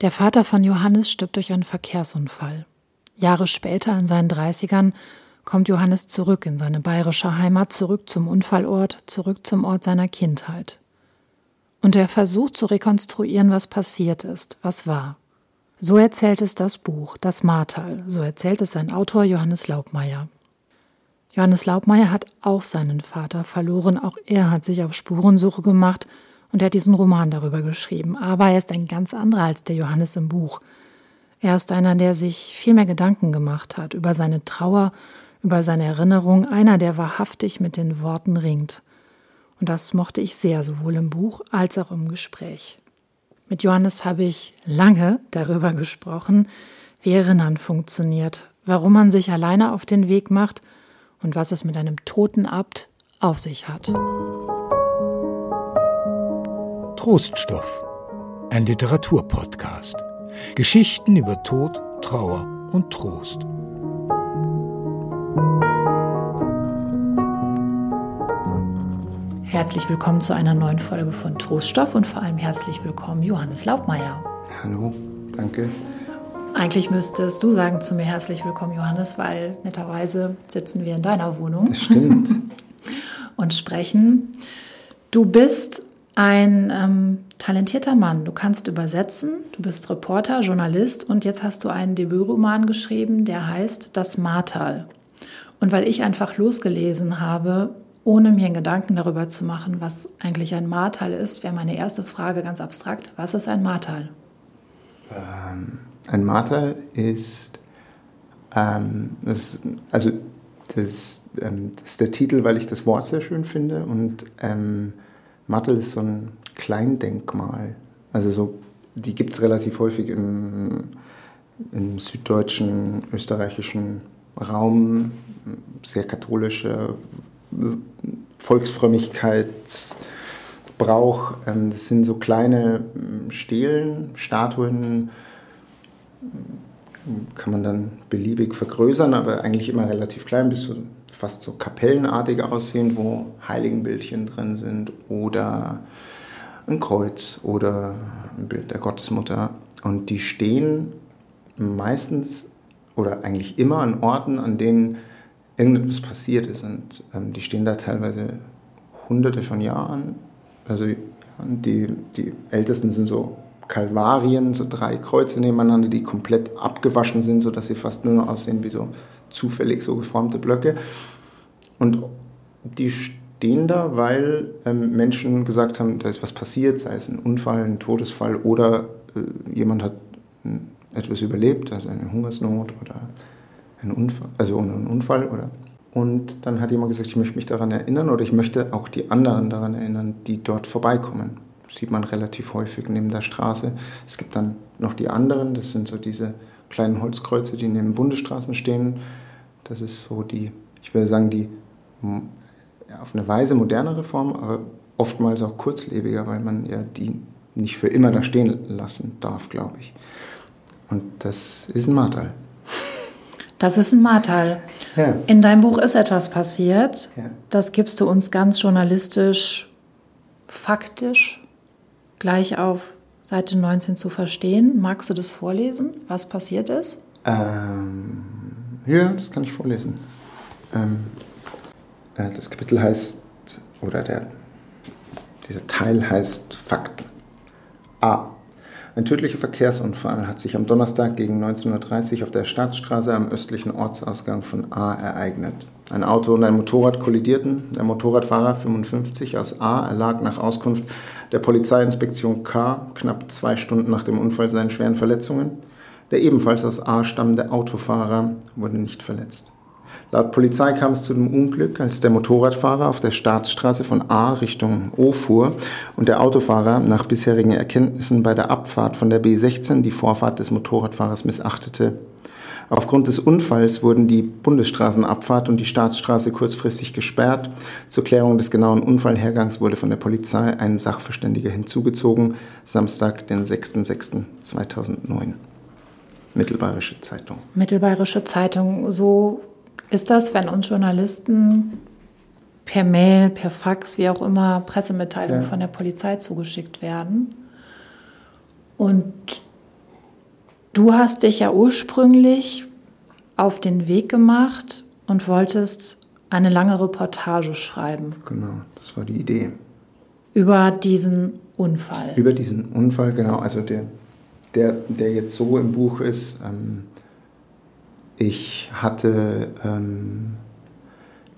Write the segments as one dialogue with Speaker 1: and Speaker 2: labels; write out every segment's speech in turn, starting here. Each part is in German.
Speaker 1: Der Vater von Johannes stirbt durch einen Verkehrsunfall. Jahre später, in seinen 30ern, kommt Johannes zurück in seine bayerische Heimat, zurück zum Unfallort, zurück zum Ort seiner Kindheit. Und er versucht zu rekonstruieren, was passiert ist, was war. So erzählt es das Buch, das Martal, so erzählt es sein Autor Johannes Laubmeier. Johannes Laubmeier hat auch seinen Vater verloren, auch er hat sich auf Spurensuche gemacht und er hat diesen Roman darüber geschrieben. Aber er ist ein ganz anderer als der Johannes im Buch. Er ist einer, der sich viel mehr Gedanken gemacht hat über seine Trauer, über seine Erinnerung, einer, der wahrhaftig mit den Worten ringt. Und das mochte ich sehr, sowohl im Buch als auch im Gespräch. Mit Johannes habe ich lange darüber gesprochen, wie Erinnern funktioniert, warum man sich alleine auf den Weg macht und was es mit einem toten Abt auf sich hat.
Speaker 2: Troststoff, ein Literaturpodcast. Geschichten über Tod, Trauer und Trost.
Speaker 1: Herzlich willkommen zu einer neuen Folge von Troststoff und vor allem herzlich willkommen Johannes Laubmeier.
Speaker 3: Hallo, danke.
Speaker 1: Eigentlich müsstest du sagen zu mir herzlich willkommen Johannes, weil netterweise sitzen wir in deiner Wohnung.
Speaker 3: Das stimmt.
Speaker 1: und sprechen. Du bist ein ähm, talentierter Mann. Du kannst übersetzen, du bist Reporter, Journalist und jetzt hast du einen Debütroman geschrieben, der heißt Das Martal. Und weil ich einfach losgelesen habe, ohne mir Gedanken darüber zu machen, was eigentlich ein Martal ist, wäre meine erste Frage ganz abstrakt. Was ist ein Martal?
Speaker 3: Ähm, ein Martal ist, ähm, das, also das, ähm, das, ist der Titel, weil ich das Wort sehr schön finde und Martel ist so ein Kleindenkmal. Also so, die gibt es relativ häufig im, im süddeutschen, österreichischen Raum. Sehr katholische Volksfrömmigkeitsbrauch. Ähm, das sind so kleine ähm, Stelen, Statuen, kann man dann beliebig vergrößern, aber eigentlich immer relativ klein, bis so fast so kapellenartig aussehend, wo Heiligenbildchen drin sind oder ein Kreuz oder ein Bild der Gottesmutter. Und die stehen meistens oder eigentlich immer an Orten, an denen irgendetwas passiert ist. Und ähm, die stehen da teilweise hunderte von Jahren. Also die, die ältesten sind so Kalvarien, so drei Kreuze nebeneinander, die komplett abgewaschen sind, sodass sie fast nur noch aussehen wie so zufällig so geformte Blöcke. Und die stehen da, weil ähm, Menschen gesagt haben, da ist was passiert, sei es ein Unfall, ein Todesfall oder äh, jemand hat äh, etwas überlebt, also eine Hungersnot oder ein Unfall, also einen Unfall oder und dann hat jemand gesagt, ich möchte mich daran erinnern oder ich möchte auch die anderen daran erinnern, die dort vorbeikommen. Das sieht man relativ häufig neben der Straße. Es gibt dann noch die anderen, das sind so diese kleinen Holzkreuze, die neben Bundesstraßen stehen. Das ist so die, ich würde sagen, die auf eine Weise modernere Form, aber oftmals auch kurzlebiger, weil man ja die nicht für immer da stehen lassen darf, glaube ich. Und das ist ein Martal.
Speaker 1: Das ist ein Martal. Ja. In deinem Buch ist etwas passiert. Ja. Das gibst du uns ganz journalistisch, faktisch gleich auf Seite 19 zu verstehen. Magst du das vorlesen, was passiert ist?
Speaker 3: Ähm, ja, das kann ich vorlesen. Ähm, äh, das Kapitel heißt, oder der, dieser Teil heißt Fakten. A. Ein tödlicher Verkehrsunfall hat sich am Donnerstag gegen 19.30 Uhr auf der Staatsstraße am östlichen Ortsausgang von A ereignet. Ein Auto und ein Motorrad kollidierten. Der Motorradfahrer 55 aus A erlag nach Auskunft der Polizeiinspektion K knapp zwei Stunden nach dem Unfall seinen schweren Verletzungen. Der ebenfalls aus A stammende Autofahrer wurde nicht verletzt. Laut Polizei kam es zu dem Unglück, als der Motorradfahrer auf der Staatsstraße von A Richtung O fuhr und der Autofahrer nach bisherigen Erkenntnissen bei der Abfahrt von der B16 die Vorfahrt des Motorradfahrers missachtete. Aufgrund des Unfalls wurden die Bundesstraßenabfahrt und die Staatsstraße kurzfristig gesperrt. Zur Klärung des genauen Unfallhergangs wurde von der Polizei ein Sachverständiger hinzugezogen. Samstag, den 6.06.2009. Mittelbayerische Zeitung.
Speaker 1: Mittelbayerische Zeitung. So ist das, wenn uns Journalisten per Mail, per Fax, wie auch immer, Pressemitteilungen ja. von der Polizei zugeschickt werden und du hast dich ja ursprünglich auf den Weg gemacht und wolltest eine lange Reportage schreiben.
Speaker 3: Genau, das war die Idee.
Speaker 1: Über diesen Unfall.
Speaker 3: Über diesen Unfall, genau. Also der, der, der jetzt so im Buch ist. Ähm, ich hatte ähm,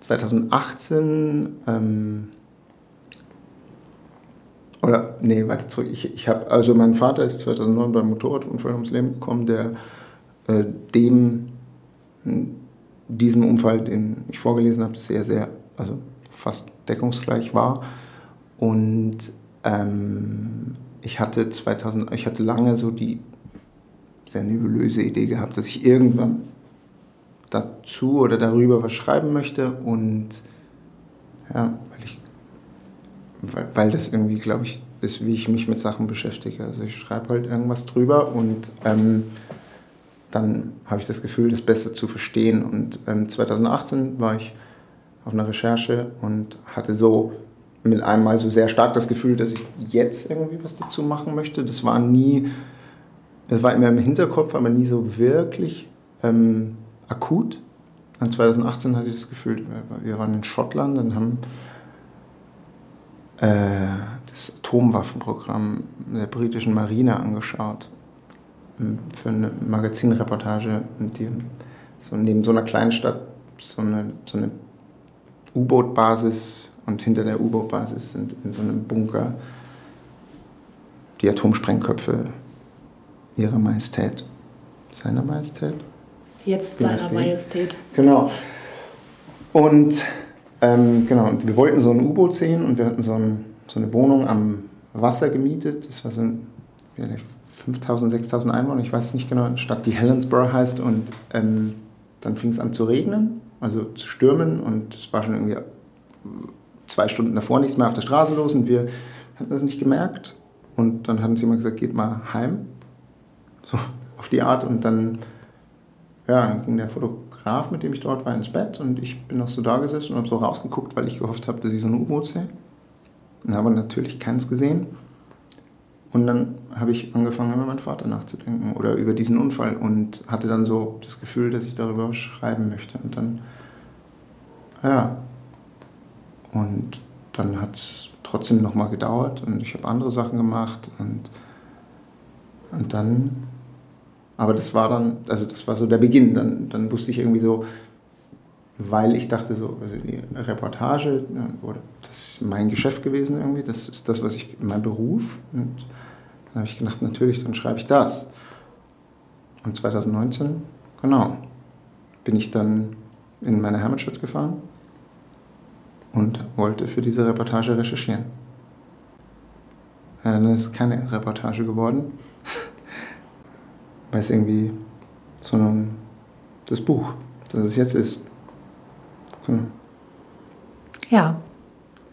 Speaker 3: 2018 ähm, oder nee, warte zurück. Ich, ich habe also mein Vater ist 2009 beim Motorradunfall ums Leben gekommen, der äh, dem diesem Unfall, den ich vorgelesen habe, sehr sehr also fast deckungsgleich war und ähm, ich hatte 2000 ich hatte lange so die sehr nebulöse Idee gehabt, dass ich irgendwann dazu oder darüber was schreiben möchte und ja, weil ich weil, das irgendwie, glaube ich, ist, wie ich mich mit Sachen beschäftige. Also ich schreibe halt irgendwas drüber und ähm, dann habe ich das Gefühl, das besser zu verstehen. Und ähm, 2018 war ich auf einer Recherche und hatte so mit einmal so sehr stark das Gefühl, dass ich jetzt irgendwie was dazu machen möchte. Das war nie, das war immer im Hinterkopf, aber nie so wirklich ähm, akut. Und 2018 hatte ich das Gefühl, wir waren in Schottland und haben das Atomwaffenprogramm der britischen Marine angeschaut. Ähm, für eine Magazinreportage, die so neben so einer kleinen Stadt so eine, so eine U-Boot-Basis und hinter der U-Boot-Basis sind in so einem Bunker die Atomsprengköpfe ihrer Majestät. Seiner Majestät?
Speaker 1: Jetzt seiner Majestät.
Speaker 3: Genau. Und ähm, genau, und wir wollten so ein U-Boot sehen und wir hatten so, ein, so, eine Wohnung am Wasser gemietet. Das war so vielleicht 5000, 6000 Einwohner, ich weiß nicht genau, eine Stadt, die Helensburgh heißt. Und ähm, dann fing es an zu regnen, also zu stürmen und es war schon irgendwie zwei Stunden davor nichts mehr auf der Straße los und wir hatten das nicht gemerkt. Und dann hatten sie immer gesagt, geht mal heim. So auf die Art. Und dann ja, ging der Fotograf, mit dem ich dort war, ins Bett und ich bin noch so da gesessen und habe so rausgeguckt, weil ich gehofft habe, dass ich so ein U-Boot sehe. Und habe natürlich keins gesehen. Und dann habe ich angefangen, über meinen Vater nachzudenken oder über diesen Unfall und hatte dann so das Gefühl, dass ich darüber schreiben möchte. Und dann, ja, und dann hat es trotzdem nochmal gedauert und ich habe andere Sachen gemacht und, und dann aber das war dann, also das war so der Beginn. Dann, dann wusste ich irgendwie so, weil ich dachte so, also die Reportage, oder das ist mein Geschäft gewesen irgendwie, das ist das, was ich, mein Beruf. Und dann habe ich gedacht, natürlich, dann schreibe ich das. Und 2019, genau, bin ich dann in meine Heimatstadt gefahren und wollte für diese Reportage recherchieren. Dann ist keine Reportage geworden weil es irgendwie, sondern das Buch, das es jetzt ist. Genau.
Speaker 1: Ja,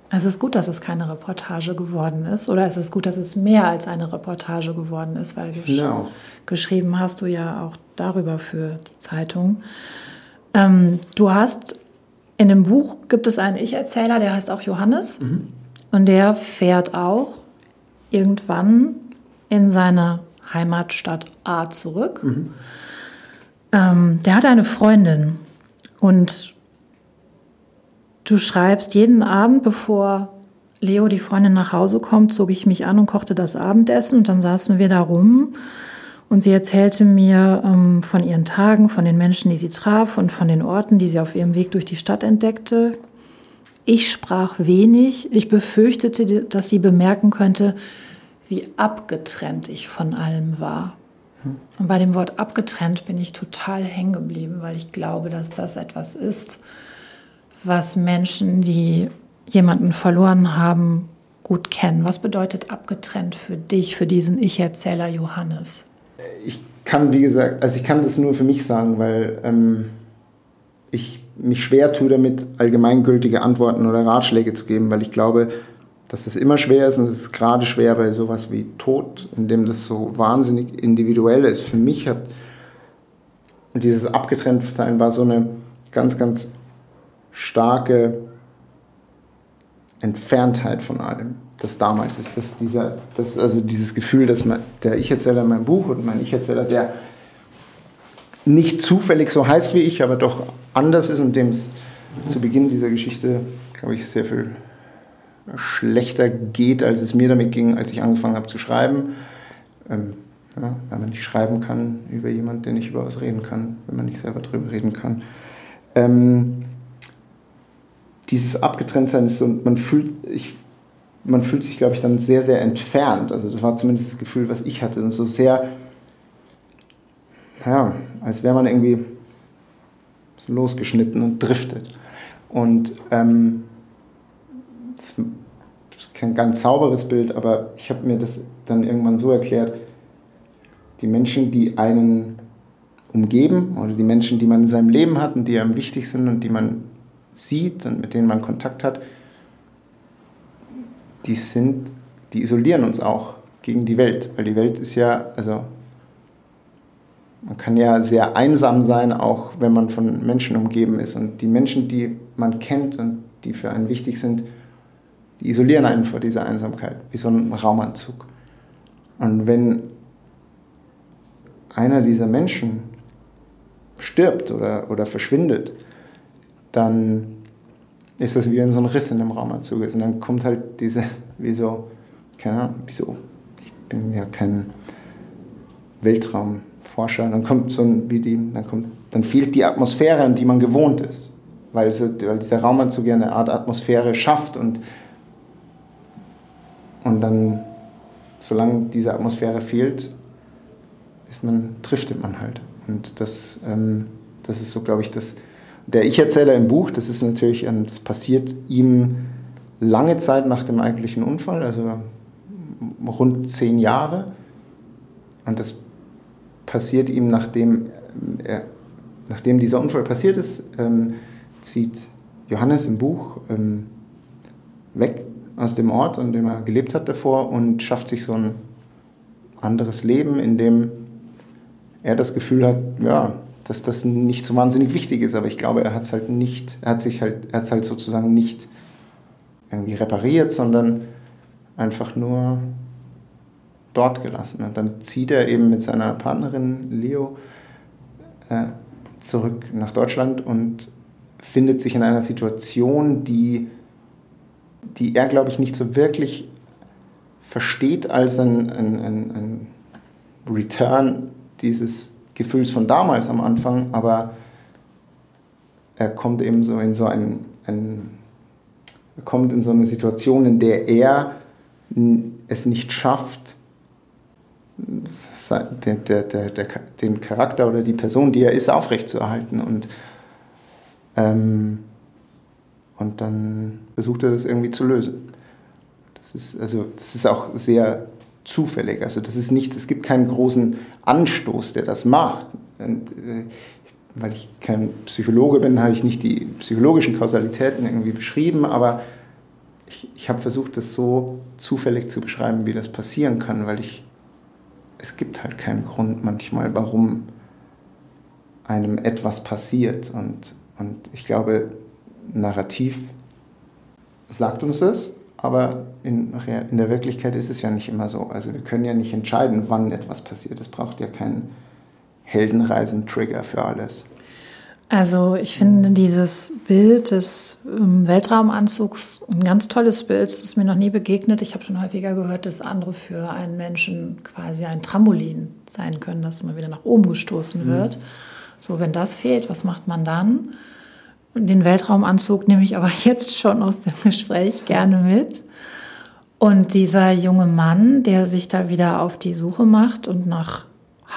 Speaker 1: es ist gut, dass es keine Reportage geworden ist. Oder es ist gut, dass es mehr als eine Reportage geworden ist, weil du ja. geschrieben hast du ja auch darüber für die Zeitung. Ähm, du hast in dem Buch gibt es einen Ich-Erzähler, der heißt auch Johannes. Mhm. Und der fährt auch irgendwann in seine Heimatstadt A zurück. Mhm. Ähm, der hatte eine Freundin und du schreibst jeden Abend, bevor Leo, die Freundin, nach Hause kommt, zog ich mich an und kochte das Abendessen und dann saßen wir da rum und sie erzählte mir ähm, von ihren Tagen, von den Menschen, die sie traf und von den Orten, die sie auf ihrem Weg durch die Stadt entdeckte. Ich sprach wenig. Ich befürchtete, dass sie bemerken könnte, wie abgetrennt ich von allem war. Und bei dem Wort abgetrennt bin ich total hängen geblieben, weil ich glaube, dass das etwas ist, was Menschen, die jemanden verloren haben, gut kennen. Was bedeutet abgetrennt für dich, für diesen Ich-Erzähler Johannes?
Speaker 3: Ich kann, wie gesagt, also ich kann das nur für mich sagen, weil ähm, ich mich schwer tue damit, allgemeingültige Antworten oder Ratschläge zu geben, weil ich glaube, dass es immer schwer ist und es ist gerade schwer bei sowas wie Tod, in dem das so wahnsinnig individuell ist. Für mich hat dieses Abgetrenntsein war so eine ganz, ganz starke Entferntheit von allem, das damals ist. Das, dieser, das, also dieses Gefühl, dass man, der Ich-Erzähler in meinem Buch und mein Ich-Erzähler, der nicht zufällig so heißt wie ich, aber doch anders ist und dem es zu Beginn dieser Geschichte, glaube ich, sehr viel schlechter geht, als es mir damit ging, als ich angefangen habe zu schreiben. Ähm, ja, wenn man nicht schreiben kann über jemanden, der nicht über was reden kann, wenn man nicht selber drüber reden kann. Ähm, dieses Abgetrenntsein ist so, man fühlt, ich, man fühlt sich, glaube ich, dann sehr, sehr entfernt. Also das war zumindest das Gefühl, was ich hatte. Und so sehr, ja, als wäre man irgendwie so losgeschnitten und driftet. Und ähm, das ist kein ganz sauberes Bild, aber ich habe mir das dann irgendwann so erklärt, die Menschen, die einen umgeben oder die Menschen, die man in seinem Leben hat und die einem wichtig sind und die man sieht und mit denen man Kontakt hat, die sind, die isolieren uns auch gegen die Welt, weil die Welt ist ja, also man kann ja sehr einsam sein, auch wenn man von Menschen umgeben ist. Und die Menschen, die man kennt und die für einen wichtig sind, die isolieren einen vor dieser Einsamkeit, wie so ein Raumanzug. Und wenn einer dieser Menschen stirbt oder, oder verschwindet, dann ist das wie wenn so ein Riss in dem Raumanzug ist. Und dann kommt halt diese, wie so, keine Ahnung, wieso, ich bin ja kein Weltraumforscher, dann kommt so ein, wie die, dann kommt, dann fehlt die Atmosphäre, an die man gewohnt ist. Weil, so, weil dieser Raumanzug ja eine Art Atmosphäre schafft und, und dann, solange diese Atmosphäre fehlt, ist man, driftet man halt. Und das, ähm, das ist so, glaube ich, das, der Ich-Erzähler im Buch, das ist natürlich, das passiert ihm lange Zeit nach dem eigentlichen Unfall, also rund zehn Jahre. Und das passiert ihm, nachdem, er, nachdem dieser Unfall passiert ist, ähm, zieht Johannes im Buch ähm, weg aus dem Ort, an dem er gelebt hat davor und schafft sich so ein anderes Leben, in dem er das Gefühl hat, ja, dass das nicht so wahnsinnig wichtig ist, aber ich glaube, er hat es halt nicht, er hat sich halt, er hat halt sozusagen nicht irgendwie repariert, sondern einfach nur dort gelassen. Und dann zieht er eben mit seiner Partnerin Leo äh, zurück nach Deutschland und findet sich in einer Situation, die, die er, glaube ich, nicht so wirklich versteht als ein, ein, ein, ein Return dieses Gefühls von damals am Anfang, aber er kommt eben so in so ein, ein er kommt in so eine Situation, in der er es nicht schafft, der, der, der, den Charakter oder die Person, die er ist, aufrechtzuerhalten. Und, ähm, und dann versucht er das irgendwie zu lösen. Das ist, also, das ist auch sehr zufällig. Also das ist nichts, es gibt keinen großen Anstoß, der das macht. Und, äh, weil ich kein Psychologe bin, habe ich nicht die psychologischen Kausalitäten irgendwie beschrieben, aber ich, ich habe versucht, das so zufällig zu beschreiben, wie das passieren kann, weil ich, es gibt halt keinen Grund manchmal, warum einem etwas passiert. Und, und ich glaube, Narrativ sagt uns das, aber in, in der Wirklichkeit ist es ja nicht immer so. Also wir können ja nicht entscheiden, wann etwas passiert. Es braucht ja keinen Heldenreisen-Trigger für alles.
Speaker 1: Also ich finde dieses Bild des ähm, Weltraumanzugs ein ganz tolles Bild. Das ist mir noch nie begegnet. Ich habe schon häufiger gehört, dass andere für einen Menschen quasi ein Trampolin sein können, das immer wieder nach oben gestoßen mhm. wird. Mhm. So, wenn das fehlt, was macht man dann? Den Weltraumanzug nehme ich aber jetzt schon aus dem Gespräch gerne mit. Und dieser junge Mann, der sich da wieder auf die Suche macht und nach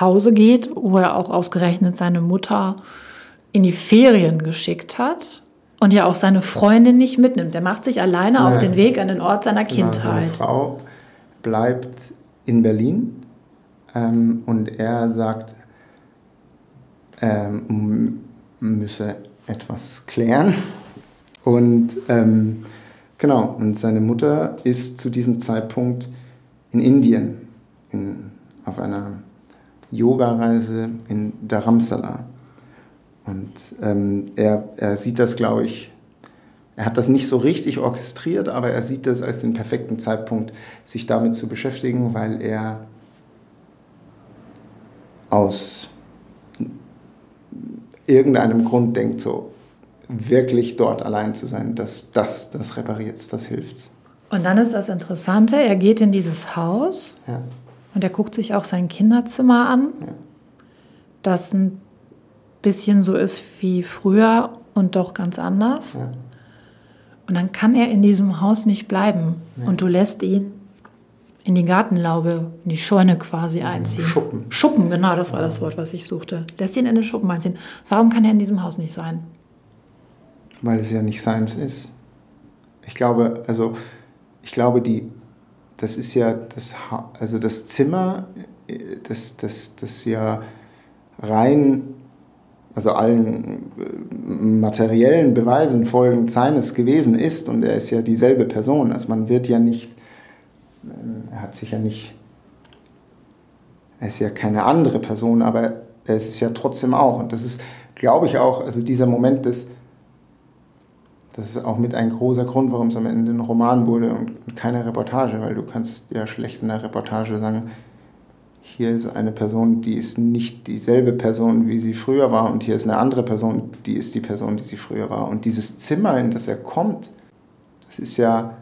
Speaker 1: Hause geht, wo er auch ausgerechnet seine Mutter in die Ferien geschickt hat und ja auch seine Freundin nicht mitnimmt. Der macht sich alleine ja. auf den Weg an den Ort seiner genau, Kindheit.
Speaker 3: Seine Frau bleibt in Berlin ähm, und er sagt, ähm, müsse etwas klären. Und ähm, genau, und seine Mutter ist zu diesem Zeitpunkt in Indien in, auf einer Yoga-Reise in Dharamsala. Und ähm, er, er sieht das, glaube ich, er hat das nicht so richtig orchestriert, aber er sieht das als den perfekten Zeitpunkt, sich damit zu beschäftigen, weil er aus irgendeinem Grund denkt, so wirklich dort allein zu sein, das, das, das repariert das hilft.
Speaker 1: Und dann ist das Interessante, er geht in dieses Haus
Speaker 3: ja.
Speaker 1: und er guckt sich auch sein Kinderzimmer an,
Speaker 3: Ja.
Speaker 1: das ein bisschen so ist wie früher und doch ganz anders.
Speaker 3: Ja.
Speaker 1: Und dann kann er in diesem Haus nicht bleiben. Und du lässt ihn in die Gartenlaube, in die Scheune quasi einziehen.
Speaker 3: Schuppen.
Speaker 1: Schuppen, genau, das war das Wort, was ich suchte. Lässt ihn in den Schuppen einziehen. Warum kann er in diesem Haus nicht sein?
Speaker 3: weil es ja nicht seins ist. Ich glaube, also ich glaube, die, das ist ja das, Ha- also das Zimmer, äh, das, das, das ja rein, also allen äh, materiellen Beweisen folgend seines gewesen ist und er ist ja dieselbe Person. Also man wird ja nicht, er hat sich ja nicht, er ist ja keine andere Person, aber er ist es ja trotzdem auch. Und das ist, glaube ich, auch, also dieser Moment des, das ist auch mit ein großer Grund, warum es am Ende ein Roman wurde und keine Reportage, weil du kannst ja schlecht in der Reportage sagen, hier ist eine Person, die ist nicht dieselbe Person, wie sie früher war und hier ist eine andere Person, die ist die Person, die sie früher war. Und dieses Zimmer, in das er kommt, das ist ja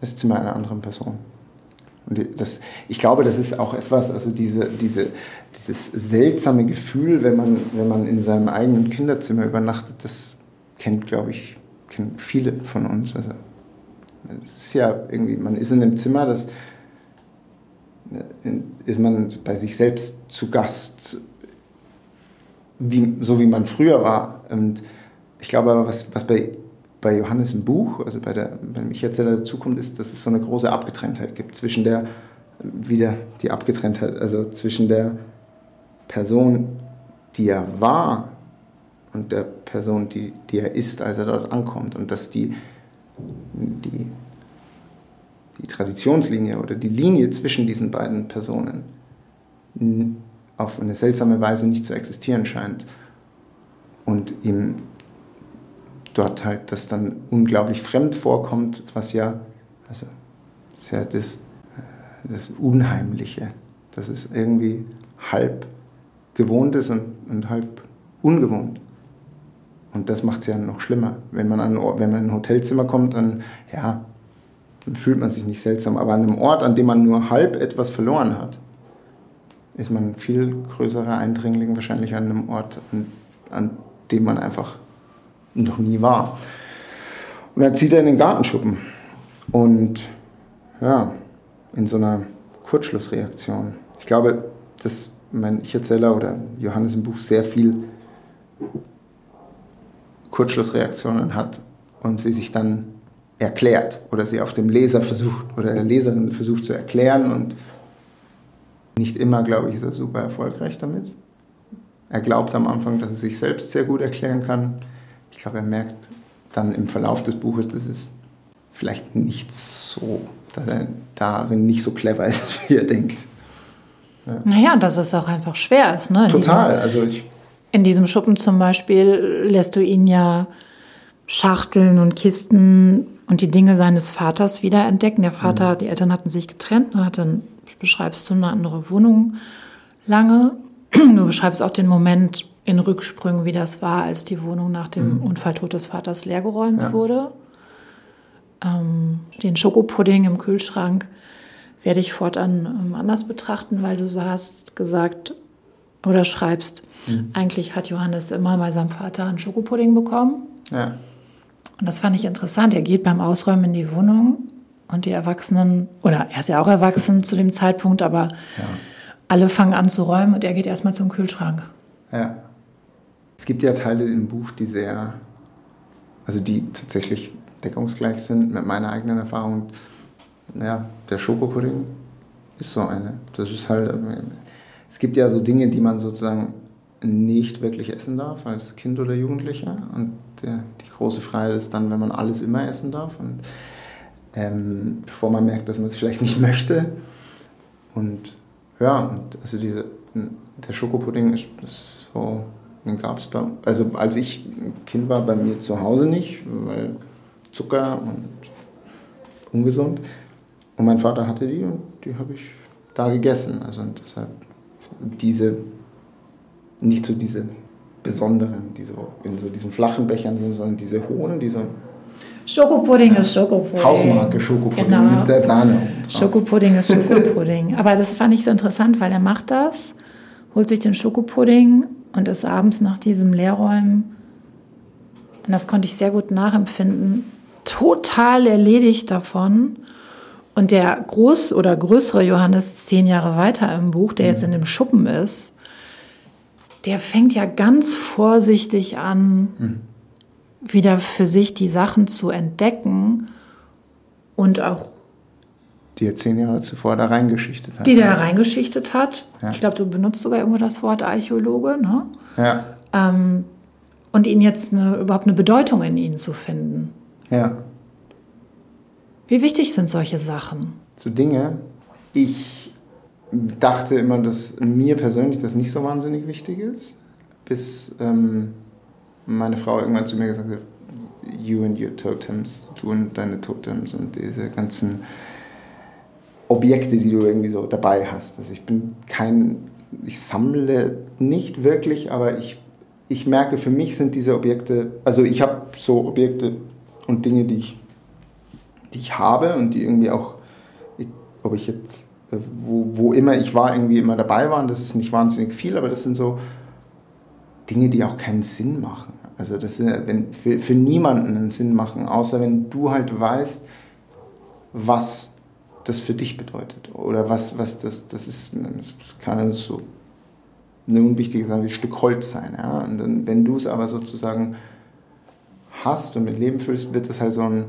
Speaker 3: das Zimmer einer anderen Person. Und das, ich glaube, das ist auch etwas, also diese, diese, dieses seltsame Gefühl, wenn man, wenn man in seinem eigenen Kinderzimmer übernachtet, das kennt, glaube ich, kennen viele von uns. Also, es ist ja irgendwie, man ist in einem Zimmer, das ist man bei sich selbst zu Gast, wie, so wie man früher war. Und ich glaube was, was bei, bei Johannes im Buch, also bei, der, bei dem Ich-Erzähler dazukommt, ist, dass es so eine große Abgetrenntheit gibt zwischen der, wieder die Abgetrenntheit, also zwischen der Person, die er war und der Person, die, die er ist, als er dort ankommt. Und dass die, die, die Traditionslinie oder die Linie zwischen diesen beiden Personen auf eine seltsame Weise nicht zu existieren scheint. Und ihm dort halt das dann unglaublich fremd vorkommt, was ja, also das ist ja das, äh, das Unheimliche, dass es irgendwie halb gewohnt ist und, und halb ungewohnt. Und das macht es ja noch schlimmer. Wenn man, an, wenn man in ein Hotelzimmer kommt, dann, ja, dann fühlt man sich nicht seltsam. Aber an einem Ort, an dem man nur halb etwas verloren hat, ist man ein viel größerer Eindringling wahrscheinlich an einem Ort, an, an dem man einfach noch nie war. Und dann zieht er in den Gartenschuppen. Und ja, in so einer Kurzschlussreaktion. Ich glaube, dass mein Ich-Erzähler oder Johannes im Buch sehr viel Kurzschlussreaktionen hat und sie sich dann erklärt oder sie auf dem Leser versucht oder der Leserin versucht zu erklären und nicht immer, glaube ich, ist er super erfolgreich damit. Er glaubt am Anfang, dass er sich selbst sehr gut erklären kann. Ich glaube, er merkt dann im Verlauf des Buches, dass es vielleicht nicht so, dass er darin nicht so clever ist, wie er denkt.
Speaker 1: Naja, und dass es auch einfach schwer ist. Ne? In
Speaker 3: Total. Also ich,
Speaker 1: Diesem, in diesem Schuppen zum Beispiel lässt du ihn ja Schachteln und Kisten und die Dinge seines Vaters wieder entdecken. Der Vater, die Eltern hatten sich getrennt und hat dann beschreibst du eine andere Wohnung lange. Du beschreibst auch den Moment in Rücksprüngen, wie das war, als die Wohnung nach dem Unfalltod des Vaters leergeräumt
Speaker 3: Ja.
Speaker 1: wurde. Ähm, den Schokopudding im Kühlschrank werde ich fortan ähm, anders betrachten, weil du hast gesagt oder schreibst, eigentlich hat Johannes immer bei seinem Vater einen Schokopudding bekommen.
Speaker 3: ja,
Speaker 1: Und das fand ich interessant. Er geht beim Ausräumen in die Wohnung und die Erwachsenen, oder er ist ja auch erwachsen zu dem Zeitpunkt, aber alle fangen an zu räumen und er geht erstmal zum Kühlschrank.
Speaker 3: Ja. Es gibt ja Teile im Buch, die sehr, also die tatsächlich deckungsgleich sind mit meiner eigenen Erfahrung. Ja, der Schokopudding ist so eine. Das ist halt, es gibt ja so Dinge, die man sozusagen nicht wirklich essen darf als Kind oder Jugendlicher. Und der, die große Freiheit ist dann, wenn man alles immer essen darf. Und ähm, bevor man merkt, dass man es vielleicht nicht möchte. Und ja, und also diese, der Schokopudding ist, ist so, den gab es bei, also als ich ein Kind war, bei mir zu Hause nicht, weil Zucker und ungesund. Und mein Vater hatte die und die habe ich da gegessen. Also und deshalb diese, nicht so diese besonderen, die so in so diesen flachen Bechern sind, sondern diese hohen, die so
Speaker 1: Schokopudding ist Schokopudding.
Speaker 3: Hausmarke Schokopudding genau. mit der Sahne.
Speaker 1: Schokopudding ist Schokopudding. Aber das fand ich so interessant, weil er macht das, holt sich den Schokopudding und ist abends nach diesem Leerräumen, und das konnte ich sehr gut nachempfinden, total erledigt davon. Und der groß oder größere Johannes zehn Jahre weiter im Buch, der jetzt in dem Schuppen ist, der fängt ja ganz vorsichtig an, mhm. wieder für sich die Sachen zu entdecken und auch.
Speaker 3: Die er zehn Jahre zuvor da reingeschichtet hat.
Speaker 1: Die der reingeschichtet hat. Ja. Ich glaube, du benutzt sogar irgendwo das Wort Archäologe, ne?
Speaker 3: Ja.
Speaker 1: Ähm, und ihn jetzt eine, überhaupt eine Bedeutung in ihnen zu finden.
Speaker 3: Ja.
Speaker 1: Wie wichtig sind solche Sachen?
Speaker 3: So Dinge. Ich dachte immer, dass mir persönlich das nicht so wahnsinnig wichtig ist, bis ähm, meine Frau irgendwann zu mir gesagt hat, you and your totems, du und deine Totems und diese ganzen Objekte, die du irgendwie so dabei hast. Also ich bin kein, ich sammle nicht wirklich, aber ich, ich merke, für mich sind diese Objekte, also ich habe so Objekte und Dinge, die ich, die ich habe und die irgendwie auch, ob ich jetzt wo, wo immer ich war, irgendwie immer dabei waren. Das ist nicht wahnsinnig viel, aber das sind so Dinge, die auch keinen Sinn machen. Also das sind, wenn, für, für niemanden einen Sinn machen, außer wenn du halt weißt, was das für dich bedeutet. Oder was, was das, das ist, das kann so eine unwichtige Sache wie ein Stück Holz sein. Ja? Und dann, wenn du es aber sozusagen hast und mit Leben füllst, wird das halt so ein,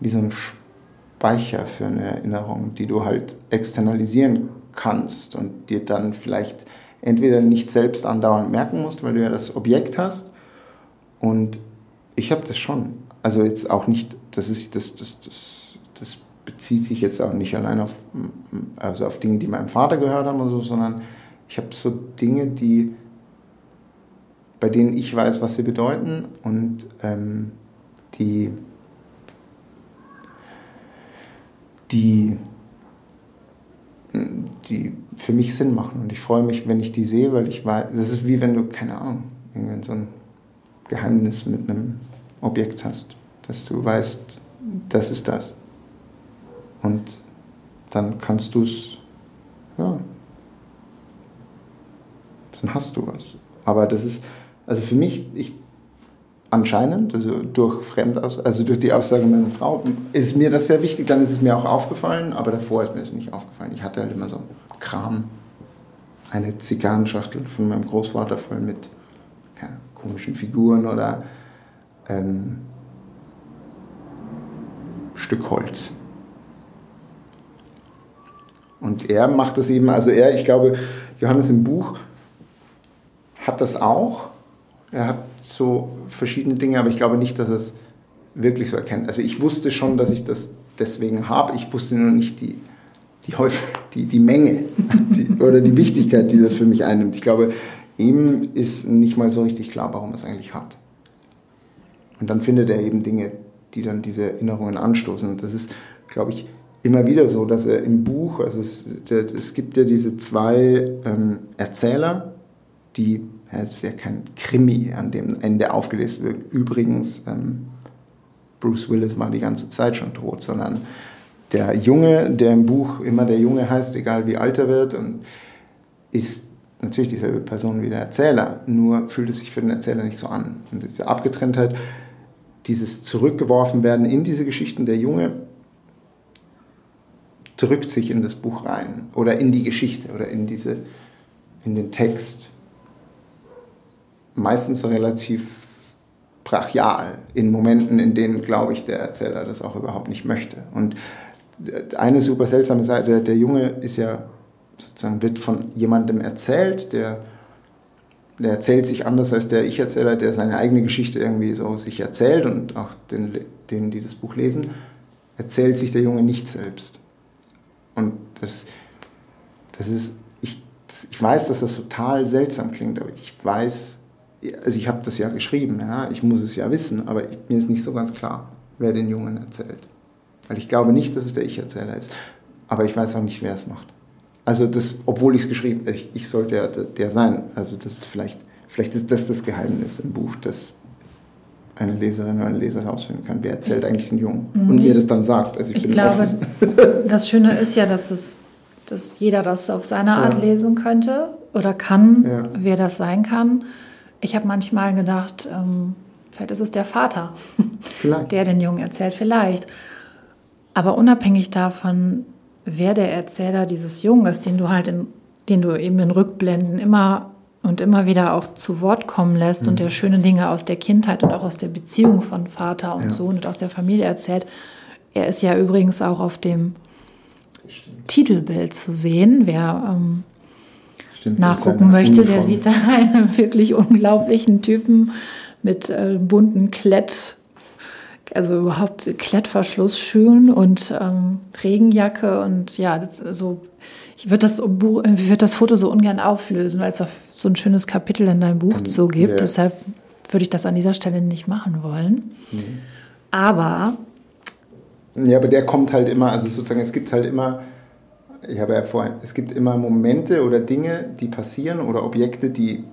Speaker 3: wie so ein Speicher für eine Erinnerung, die du halt externalisieren kannst und dir dann vielleicht entweder nicht selbst andauernd merken musst, weil du ja das Objekt hast. Und ich habe das schon. Also jetzt auch nicht, das ist das, das, das, das bezieht sich jetzt auch nicht allein auf, also auf Dinge, die meinem Vater gehört haben oder so, sondern ich habe so Dinge, die bei denen ich weiß, was sie bedeuten und ähm, die die, die für mich Sinn machen. Und ich freue mich, wenn ich die sehe, weil ich weiß, das ist wie wenn du, keine Ahnung, so ein Geheimnis mit einem Objekt hast, dass du weißt, das ist das. Und dann kannst du es, ja, dann hast du was. Aber das ist, also für mich, ich anscheinend, also durch Fremdaus also durch die Aussage meiner Frau, ist mir das sehr wichtig, dann ist es mir auch aufgefallen, aber davor ist mir das nicht aufgefallen. Ich hatte halt immer so Kram, eine Zigarrenschachtel von meinem Großvater voll mit keine, komischen Figuren oder ähm, Stück Holz. Und er macht das eben, also er, ich glaube, Johannes im Buch hat das auch, er hat so verschiedene Dinge, aber ich glaube nicht, dass er es wirklich so erkennt. Also ich wusste schon, dass ich das deswegen habe. Ich wusste nur nicht die, die, die, die Menge die, oder die Wichtigkeit, die das für mich einnimmt. Ich glaube, ihm ist nicht mal so richtig klar, warum er es eigentlich hat. Und dann findet er eben Dinge, die dann diese Erinnerungen anstoßen. Und das ist, glaube ich, immer wieder so, dass er im Buch, also es, es gibt ja diese zwei ähm, Erzähler, die ja, es ist ja kein Krimi, an dem Ende aufgelöst wird. Übrigens, ähm, Bruce Willis war die ganze Zeit schon tot, sondern der Junge, der im Buch immer der Junge heißt, egal wie alt er wird, ist natürlich dieselbe Person wie der Erzähler, nur fühlt es sich für den Erzähler nicht so an. Und diese Abgetrenntheit, dieses zurückgeworfen werden in diese Geschichten, der Junge drückt sich in das Buch rein oder in die Geschichte oder in, diese, in den Text meistens relativ brachial in Momenten, in denen, glaube ich, der Erzähler das auch überhaupt nicht möchte. Und eine super seltsame Seite, der Junge ist ja sozusagen, wird von jemandem erzählt, der, der erzählt sich anders als der Ich-Erzähler, der seine eigene Geschichte irgendwie so sich erzählt und auch den, denen, die das Buch lesen, erzählt sich der Junge nicht selbst. Und das, das ist, ich, das, ich weiß, dass das total seltsam klingt, aber ich weiß, also ich habe das ja geschrieben, ja, ich muss es ja wissen, aber ich, mir ist nicht so ganz klar, wer den Jungen erzählt. Weil ich glaube nicht, dass es der Ich-Erzähler ist. Aber ich weiß auch nicht, wer es macht. Also das, obwohl ich es geschrieben, ich, ich sollte ja der, der sein. Also das ist vielleicht, vielleicht ist das das Geheimnis im Buch, dass eine Leserin oder ein Leser herausfinden kann, wer erzählt eigentlich den Jungen mhm. und mir das dann sagt.
Speaker 1: Also ich, ich glaube, das Schöne ist ja, dass, das, dass jeder das auf seine Art ja. lesen könnte oder kann, ja. wer das sein kann. Ich habe manchmal gedacht, ähm, vielleicht ist es der Vater, vielleicht. der den Jungen erzählt, vielleicht. Aber unabhängig davon, wer der Erzähler dieses Jungen ist, den du halt in, den du eben in Rückblenden immer und immer wieder auch zu Wort kommen lässt mhm. und der schöne Dinge aus der Kindheit und auch aus der Beziehung von Vater und ja. Sohn und aus der Familie erzählt. Er ist ja übrigens auch auf dem. Titelbild zu sehen. Wer ähm, Stimmt, nachgucken möchte, Uniform. der sieht da einen wirklich unglaublichen Typen mit äh, bunten Klett, also überhaupt Klettverschlussschuhen und ähm, Regenjacke und ja, das, also ich würde das, würd das Foto so ungern auflösen, weil es so ein schönes Kapitel in deinem Buch so gibt. Ja. Deshalb würde ich das an dieser Stelle nicht machen wollen. Mhm. Aber.
Speaker 3: Ja, aber der kommt halt immer, also sozusagen, es gibt halt immer, ich habe ja vorhin, es gibt immer Momente oder Dinge, die passieren oder Objekte, die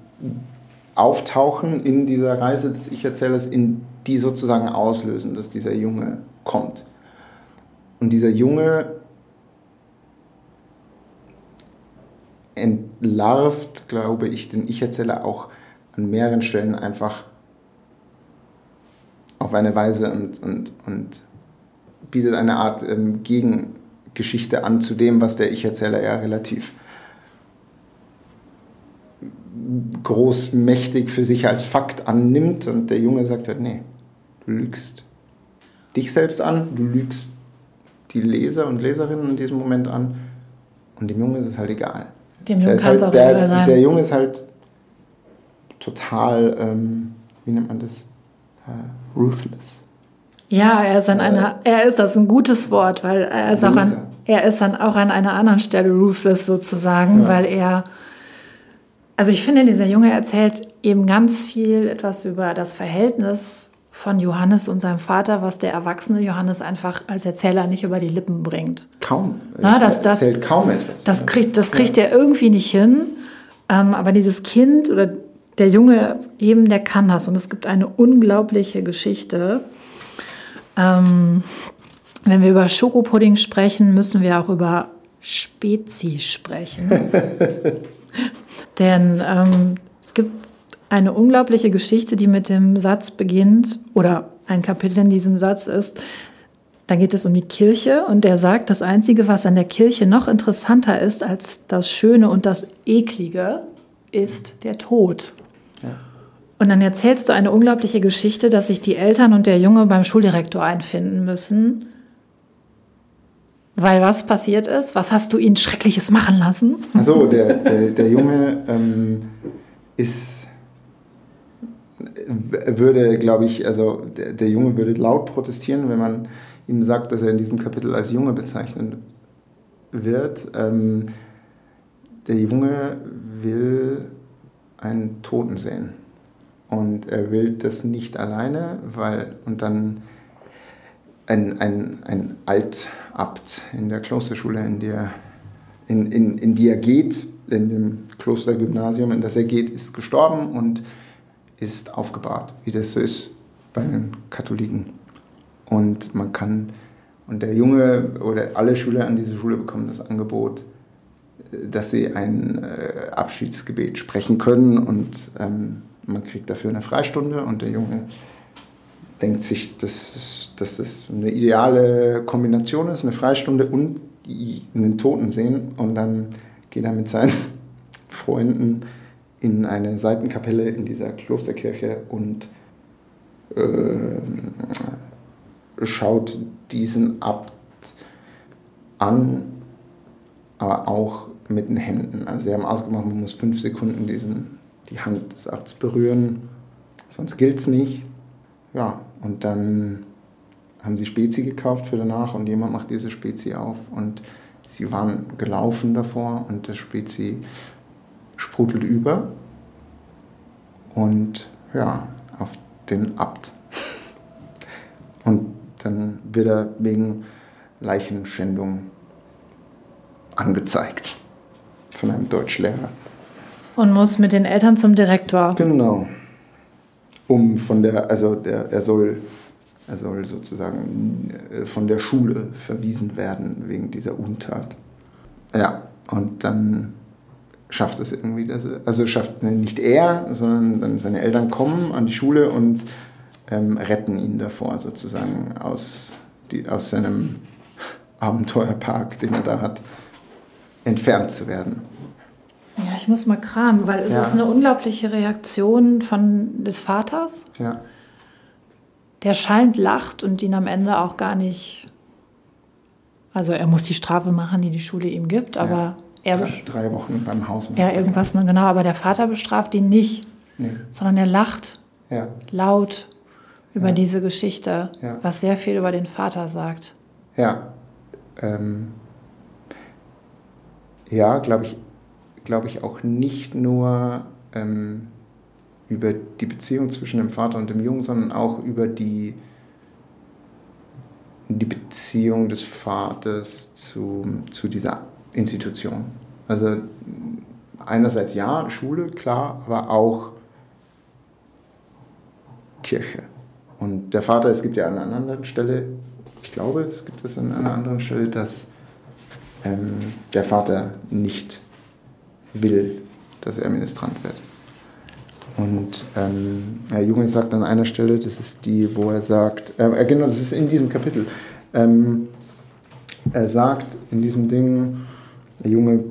Speaker 3: auftauchen in dieser Reise des Ich-Erzählers, in die sozusagen auslösen, dass dieser Junge kommt. Und dieser Junge entlarvt, glaube ich, den Ich-Erzähler auch an mehreren Stellen einfach auf eine Weise und, und, und bietet eine Art ähm, Gegengeschichte an zu dem, was der Ich-Erzähler ja relativ großmächtig für sich als Fakt annimmt und der Junge sagt halt, nee, du lügst dich selbst an, du lügst die Leser und Leserinnen in diesem Moment an und dem Junge ist es halt egal. Dem Jungen kann es halt, auch der, ist, sein. der Junge ist halt total, ähm, wie nennt man das? Uh, ruthless.
Speaker 1: Ja, er ist an äh, einer, er ist das ein gutes Wort, weil er ist auch an, er ist dann auch an einer anderen Stelle ruthless sozusagen, ja. weil er, also ich finde, dieser Junge erzählt eben ganz viel etwas über das Verhältnis von Johannes und seinem Vater, was der erwachsene Johannes einfach als Erzähler nicht über die Lippen bringt.
Speaker 3: Kaum.
Speaker 1: Na, das, das, erzählt kaum etwas. Das kriegt, das kriegt ja. er irgendwie nicht hin. Ähm, aber dieses Kind oder der Junge eben, der kann das. Und es gibt eine unglaubliche Geschichte. Ähm, wenn wir über Schokopudding sprechen, müssen wir auch über Spezi sprechen. Denn ähm, es gibt eine unglaubliche Geschichte, die mit dem Satz beginnt, oder ein Kapitel in diesem Satz ist, da geht es um die Kirche und er sagt, das Einzige, was an der Kirche noch interessanter ist als das Schöne und das Eklige, ist der Tod. Ja. Und dann erzählst du eine unglaubliche Geschichte, dass sich die Eltern und der Junge beim Schuldirektor einfinden müssen. Weil was passiert ist? Was hast du ihn Schreckliches machen lassen?
Speaker 3: Also der, der, der Junge ähm, ist würde, glaube ich, also der, der, Junge würde laut protestieren, wenn man ihm sagt, dass er in diesem Kapitel als Junge bezeichnet wird. Ähm, der Junge will einen Toten sehen. Und er will das nicht alleine, weil, und dann ein, ein, ein Altabt in der Klosterschule, in, der, in, in, in die er geht, in dem Klostergymnasium, in das er geht, ist gestorben und ist aufgebahrt, wie das so ist bei den Katholiken. Und man kann, und der Junge oder alle Schüler an dieser Schule bekommen das Angebot, dass sie ein äh, Abschiedsgebet sprechen können und ähm, man kriegt dafür eine Freistunde und der Junge denkt sich, dass, dass das eine ideale Kombination ist, eine Freistunde und einen Toten sehen und dann geht er mit seinen Freunden in eine Seitenkapelle in dieser Klosterkirche und äh, schaut diesen Abt an, aber auch mit den Händen. Also sie haben ausgemacht, man muss fünf Sekunden diesen, die Hand des Abts berühren, sonst gilt es nicht. Ja, und dann haben sie Spezi gekauft für danach und jemand macht diese Spezi auf und sie waren gelaufen davor und das Spezi sprudelt über und ja, auf den Abt. Und dann wird er wegen Leichenschändung angezeigt. von einem Deutschlehrer.
Speaker 1: Und muss mit den Eltern zum Direktor.
Speaker 3: Genau. Um von der, also der, er soll, er soll sozusagen äh, von der Schule verwiesen werden wegen dieser Untat. Ja, und dann schafft es irgendwie, dass er, also schafft nicht er, sondern dann seine Eltern kommen an die Schule und ähm, retten ihn davor sozusagen aus, die, aus seinem Abenteuerpark, den er da hat, entfernt zu werden.
Speaker 1: Ja, ich muss mal kramen, weil es ja. ist eine unglaubliche Reaktion von des Vaters.
Speaker 3: Ja.
Speaker 1: Der schallend lacht und ihn am Ende auch gar nicht. Also er muss die Strafe machen, die die Schule ihm gibt, aber
Speaker 3: ja. er drei, drei Wochen beim Hausmeister.
Speaker 1: Ja, irgendwas genau. Aber der Vater bestraft ihn nicht, nee. sondern er lacht
Speaker 3: ja.
Speaker 1: laut über diese Geschichte, was sehr viel über den Vater sagt.
Speaker 3: Ja. Ähm, ja, glaube ich, glaube ich, auch nicht nur ähm, über die Beziehung zwischen dem Vater und dem Jungen, sondern auch über die, die Beziehung des Vaters zu, zu dieser Institution. Also einerseits ja, Schule, klar, aber auch Kirche. Und der Vater, es gibt ja an einer anderen Stelle, ich glaube, es gibt es an einer anderen Stelle, dass ähm, der Vater nicht will, dass er Ministrant wird. Und ähm, Herr Junge sagt an einer Stelle, das ist die, wo er sagt, äh, genau, das ist in diesem Kapitel, ähm, er sagt in diesem Ding, der Junge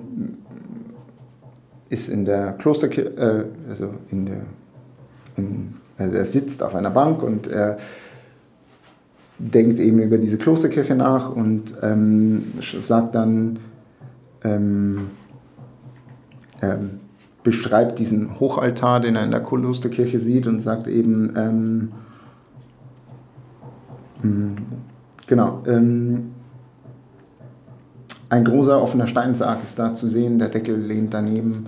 Speaker 3: ist in der Klosterkirche, äh, also in der, in, also er sitzt auf einer Bank und er denkt eben über diese Klosterkirche nach und ähm, sagt dann, ähm, ähm, beschreibt diesen Hochaltar, den er in der Klosterkirche sieht und sagt eben, ähm, hm, genau, ähm, ein großer offener Steinsarg ist da zu sehen, der Deckel lehnt daneben.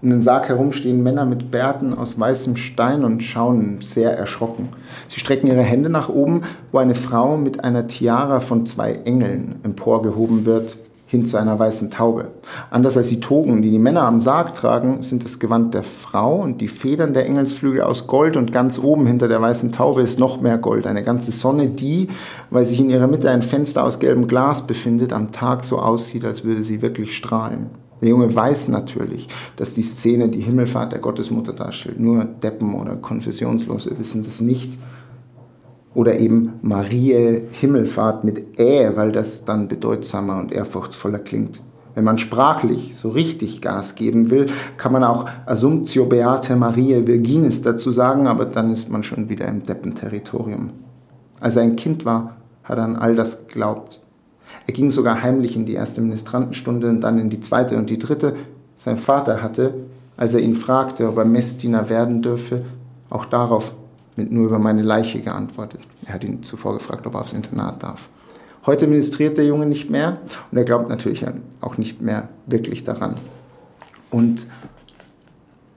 Speaker 3: Um den Sarg herum stehen Männer mit Bärten aus weißem Stein und schauen sehr erschrocken. Sie strecken ihre Hände nach oben, wo eine Frau mit einer Tiara von zwei Engeln emporgehoben wird hin zu einer weißen Taube. Anders als die Togen, die die Männer am Sarg tragen, sind das Gewand der Frau und die Federn der Engelsflügel aus Gold und ganz oben hinter der weißen Taube ist noch mehr Gold, eine ganze Sonne, die, weil sich in ihrer Mitte ein Fenster aus gelbem Glas befindet, am Tag so aussieht, als würde sie wirklich strahlen. Der Junge weiß natürlich, dass die Szene die Himmelfahrt der Gottesmutter darstellt. Nur Deppen oder Konfessionslose wissen das nicht oder eben Marie Himmelfahrt mit Ä, weil das dann bedeutsamer und ehrfurchtsvoller klingt. Wenn man sprachlich so richtig Gas geben will, kann man auch Assumptio Beate Mariae Virginis dazu sagen, aber dann ist man schon wieder im Deppenterritorium. Als er ein Kind war, hat er an all das geglaubt. Er ging sogar heimlich in die erste Ministrantenstunde und dann in die zweite und die dritte. Sein Vater hatte, als er ihn fragte, ob er Messdiener werden dürfe, auch darauf mit nur über meine Leiche geantwortet. Er hat ihn zuvor gefragt, ob er aufs Internat darf. Heute ministriert der Junge nicht mehr und er glaubt natürlich auch nicht mehr wirklich daran. Und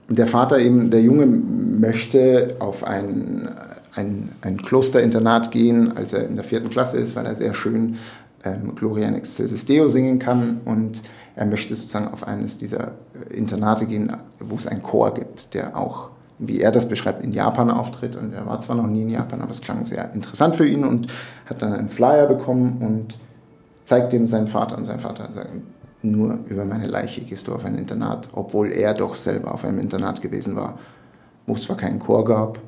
Speaker 3: der Vater eben, der Junge möchte auf ein, ein, ein Klosterinternat gehen, als er in der vierten Klasse ist, weil er sehr schön ähm, Gloria in Excelsis Deo singen kann und er möchte sozusagen auf eines dieser Internate gehen, wo es einen Chor gibt, der auch wie er das beschreibt, in Japan auftritt. Und er war zwar noch nie in Japan, aber es klang sehr interessant für ihn und hat dann einen Flyer bekommen und zeigt dem seinen Vater. Und sein Vater sagt, nur über meine Leiche gehst du auf ein Internat, obwohl er doch selber auf einem Internat gewesen war, wo es zwar keinen Chor gab,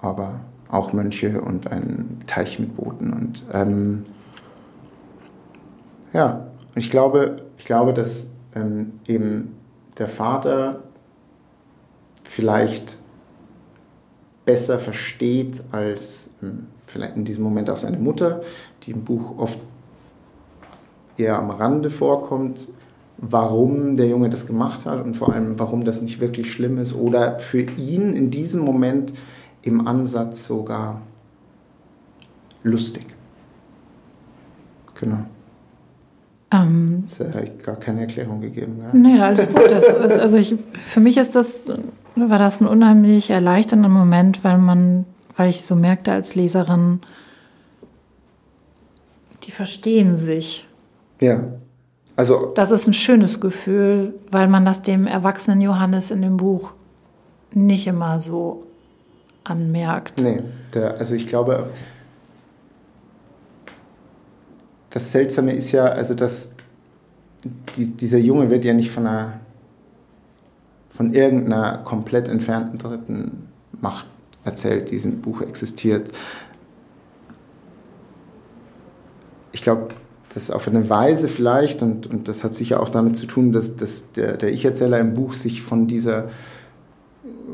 Speaker 3: aber auch Mönche und einen Teich mit Booten. Und ähm, ja, ich glaube, ich glaube, dass ähm, eben der Vater vielleicht besser versteht als hm, vielleicht in diesem Moment auch seine Mutter, die im Buch oft eher am Rande vorkommt, warum der Junge das gemacht hat und vor allem, warum das nicht wirklich schlimm ist oder für ihn in diesem Moment im Ansatz sogar lustig. Genau.
Speaker 1: Ähm,
Speaker 3: das hat gar keine Erklärung gegeben. Ja?
Speaker 1: Nee, alles gut. Das ist, also ich, für mich ist das war das ein unheimlich erleichternder Moment, weil man, weil ich so merkte als Leserin, die verstehen sich.
Speaker 3: Ja. Also,
Speaker 1: das ist ein schönes Gefühl, weil man das dem erwachsenen Johannes in dem Buch nicht immer so anmerkt.
Speaker 3: Nee, der, also ich glaube, das Seltsame ist ja, also dass die, dieser Junge wird ja nicht von einer von irgendeiner komplett entfernten dritten Macht erzählt, die in diesem Buch existiert. Ich glaube, das ist auf eine Weise vielleicht, und, und das hat sicher auch damit zu tun, dass, dass der, der Ich-Erzähler im Buch sich von dieser,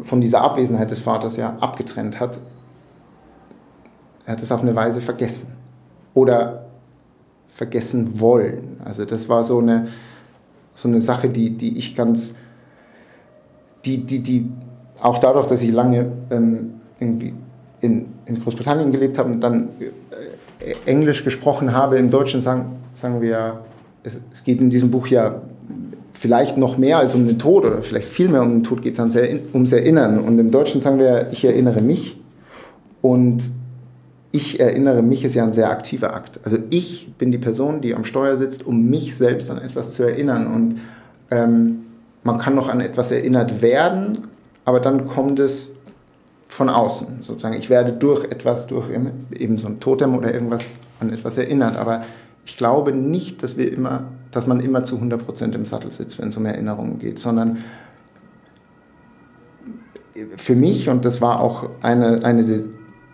Speaker 3: von dieser Abwesenheit des Vaters ja abgetrennt hat. Er hat es auf eine Weise vergessen. Oder vergessen wollen. Also das war so eine, so eine Sache, die, die ich ganz, die, die, die auch dadurch, dass ich lange ähm, irgendwie in, in Großbritannien gelebt habe und dann äh, Englisch gesprochen habe, im Deutschen sagen, sagen wir, es, es geht in diesem Buch ja vielleicht noch mehr als um den Tod oder vielleicht viel mehr um den Tod geht es ums Erinnern. Und im Deutschen sagen wir, ich erinnere mich. Und ich erinnere mich ist ja ein sehr aktiver Akt. Also ich bin die Person, die am Steuer sitzt, um mich selbst an etwas zu erinnern. Und ähm, man kann noch an etwas erinnert werden, aber dann kommt es von außen. Sozusagen, ich werde durch etwas, durch eben so ein Totem oder irgendwas an etwas erinnert. Aber ich glaube nicht, dass wir immer, dass man immer zu 100% im Sattel sitzt, wenn es um Erinnerungen geht, sondern für mich, und das war auch eine, eine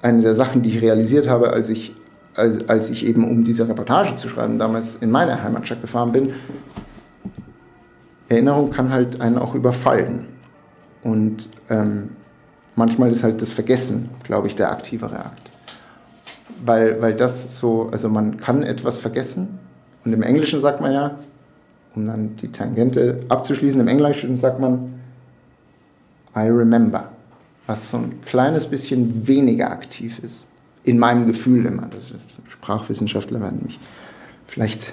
Speaker 3: eine der Sachen, die ich realisiert habe, als ich, als, als ich eben um diese Reportage zu schreiben, damals in meine Heimatstadt gefahren bin, Erinnerung kann halt einen auch überfallen. Und ähm, manchmal ist halt das Vergessen, glaube ich, der aktivere Akt. Weil, weil das so, also man kann etwas vergessen und im Englischen sagt man ja, um dann die Tangente abzuschließen, im Englischen sagt man, I remember was so ein kleines bisschen weniger aktiv ist. In meinem Gefühl immer. Das Sprachwissenschaftler werden mich vielleicht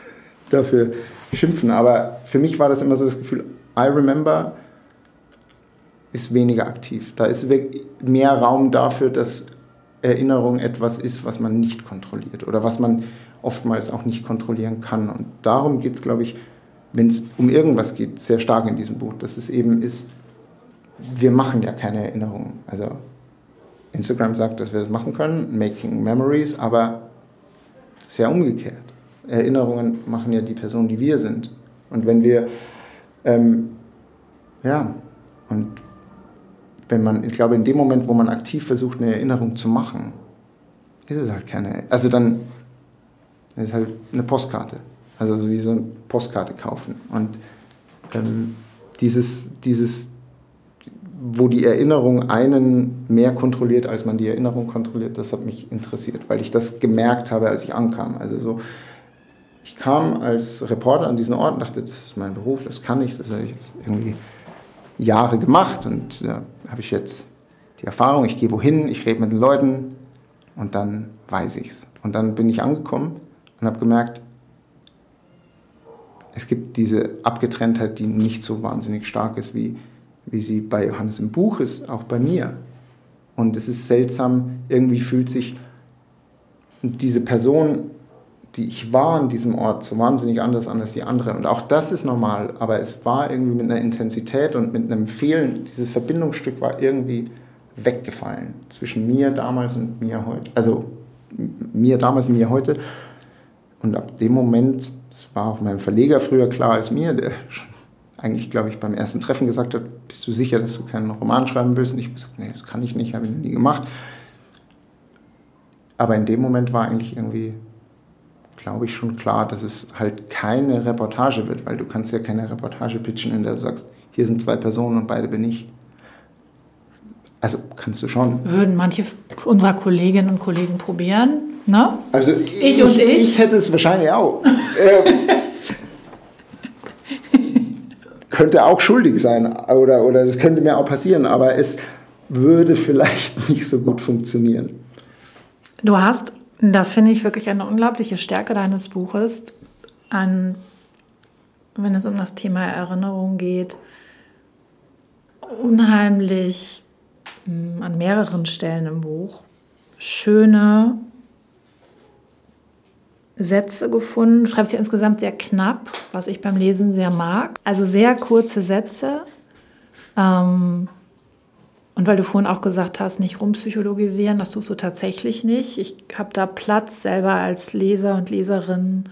Speaker 3: dafür schimpfen, aber für mich war das immer so das Gefühl, I remember ist weniger aktiv. Da ist mehr Raum dafür, dass Erinnerung etwas ist, was man nicht kontrolliert oder was man oftmals auch nicht kontrollieren kann. Und darum geht es, glaube ich, wenn es um irgendwas geht, sehr stark in diesem Buch, dass es eben ist, wir machen ja keine Erinnerungen. Also Instagram sagt, dass wir das machen können, Making Memories, aber ja umgekehrt. Erinnerungen machen ja die Person, die wir sind. Und wenn wir, ähm, ja, und wenn man, ich glaube, in dem Moment, wo man aktiv versucht, eine Erinnerung zu machen, ist es halt keine, also dann ist es halt eine Postkarte. Also so wie so eine Postkarte kaufen. Und ähm, dieses, dieses, wo die Erinnerung einen mehr kontrolliert, als man die Erinnerung kontrolliert, das hat mich interessiert, weil ich das gemerkt habe, als ich ankam. Also so, ich kam als Reporter an diesen Ort und dachte, das ist mein Beruf, das kann ich, das habe ich jetzt irgendwie Jahre gemacht und da habe ich jetzt die Erfahrung, ich gehe wohin, ich rede mit den Leuten und dann weiß ich es. Und dann bin ich angekommen und habe gemerkt, es gibt diese Abgetrenntheit, die nicht so wahnsinnig stark ist wie wie sie bei Johannes im Buch ist, auch bei mir. Und es ist seltsam, irgendwie fühlt sich diese Person, die ich war an diesem Ort, so wahnsinnig anders an als die andere. Und auch das ist normal, aber es war irgendwie mit einer Intensität und mit einem Fehlen, dieses Verbindungsstück war irgendwie weggefallen zwischen mir damals und mir heute. Also mir damals und mir heute. Und ab dem Moment, das war auch meinem Verleger früher klar als mir, der eigentlich, glaube ich, beim ersten Treffen gesagt hat, bist du sicher, dass du keinen Roman schreiben willst? Und ich habe gesagt, nee, das kann ich nicht, habe ich noch nie gemacht. Aber in dem Moment war eigentlich irgendwie, glaube ich, schon klar, dass es halt keine Reportage wird, weil du kannst ja keine Reportage pitchen, in der du sagst, hier sind zwei Personen und beide bin ich. Also kannst du schon.
Speaker 1: Würden manche unserer Kolleginnen und Kollegen probieren, ne?
Speaker 3: Also ich, ich und ich. Ich hätte es wahrscheinlich auch. Ähm, könnte auch schuldig sein oder, oder das könnte mir auch passieren, aber es würde vielleicht nicht so gut funktionieren.
Speaker 1: Du hast, das finde ich wirklich eine unglaubliche Stärke deines Buches, an, wenn es um das Thema Erinnerung geht, unheimlich hm, an mehreren Stellen im Buch schöne, Sätze gefunden. Du schreibst ja insgesamt sehr knapp, was ich beim Lesen sehr mag. Also sehr kurze Sätze. Ähm, und weil du vorhin auch gesagt hast, nicht rumpsychologisieren, das tust du tatsächlich nicht. Ich habe da Platz, selber als Leser und Leserin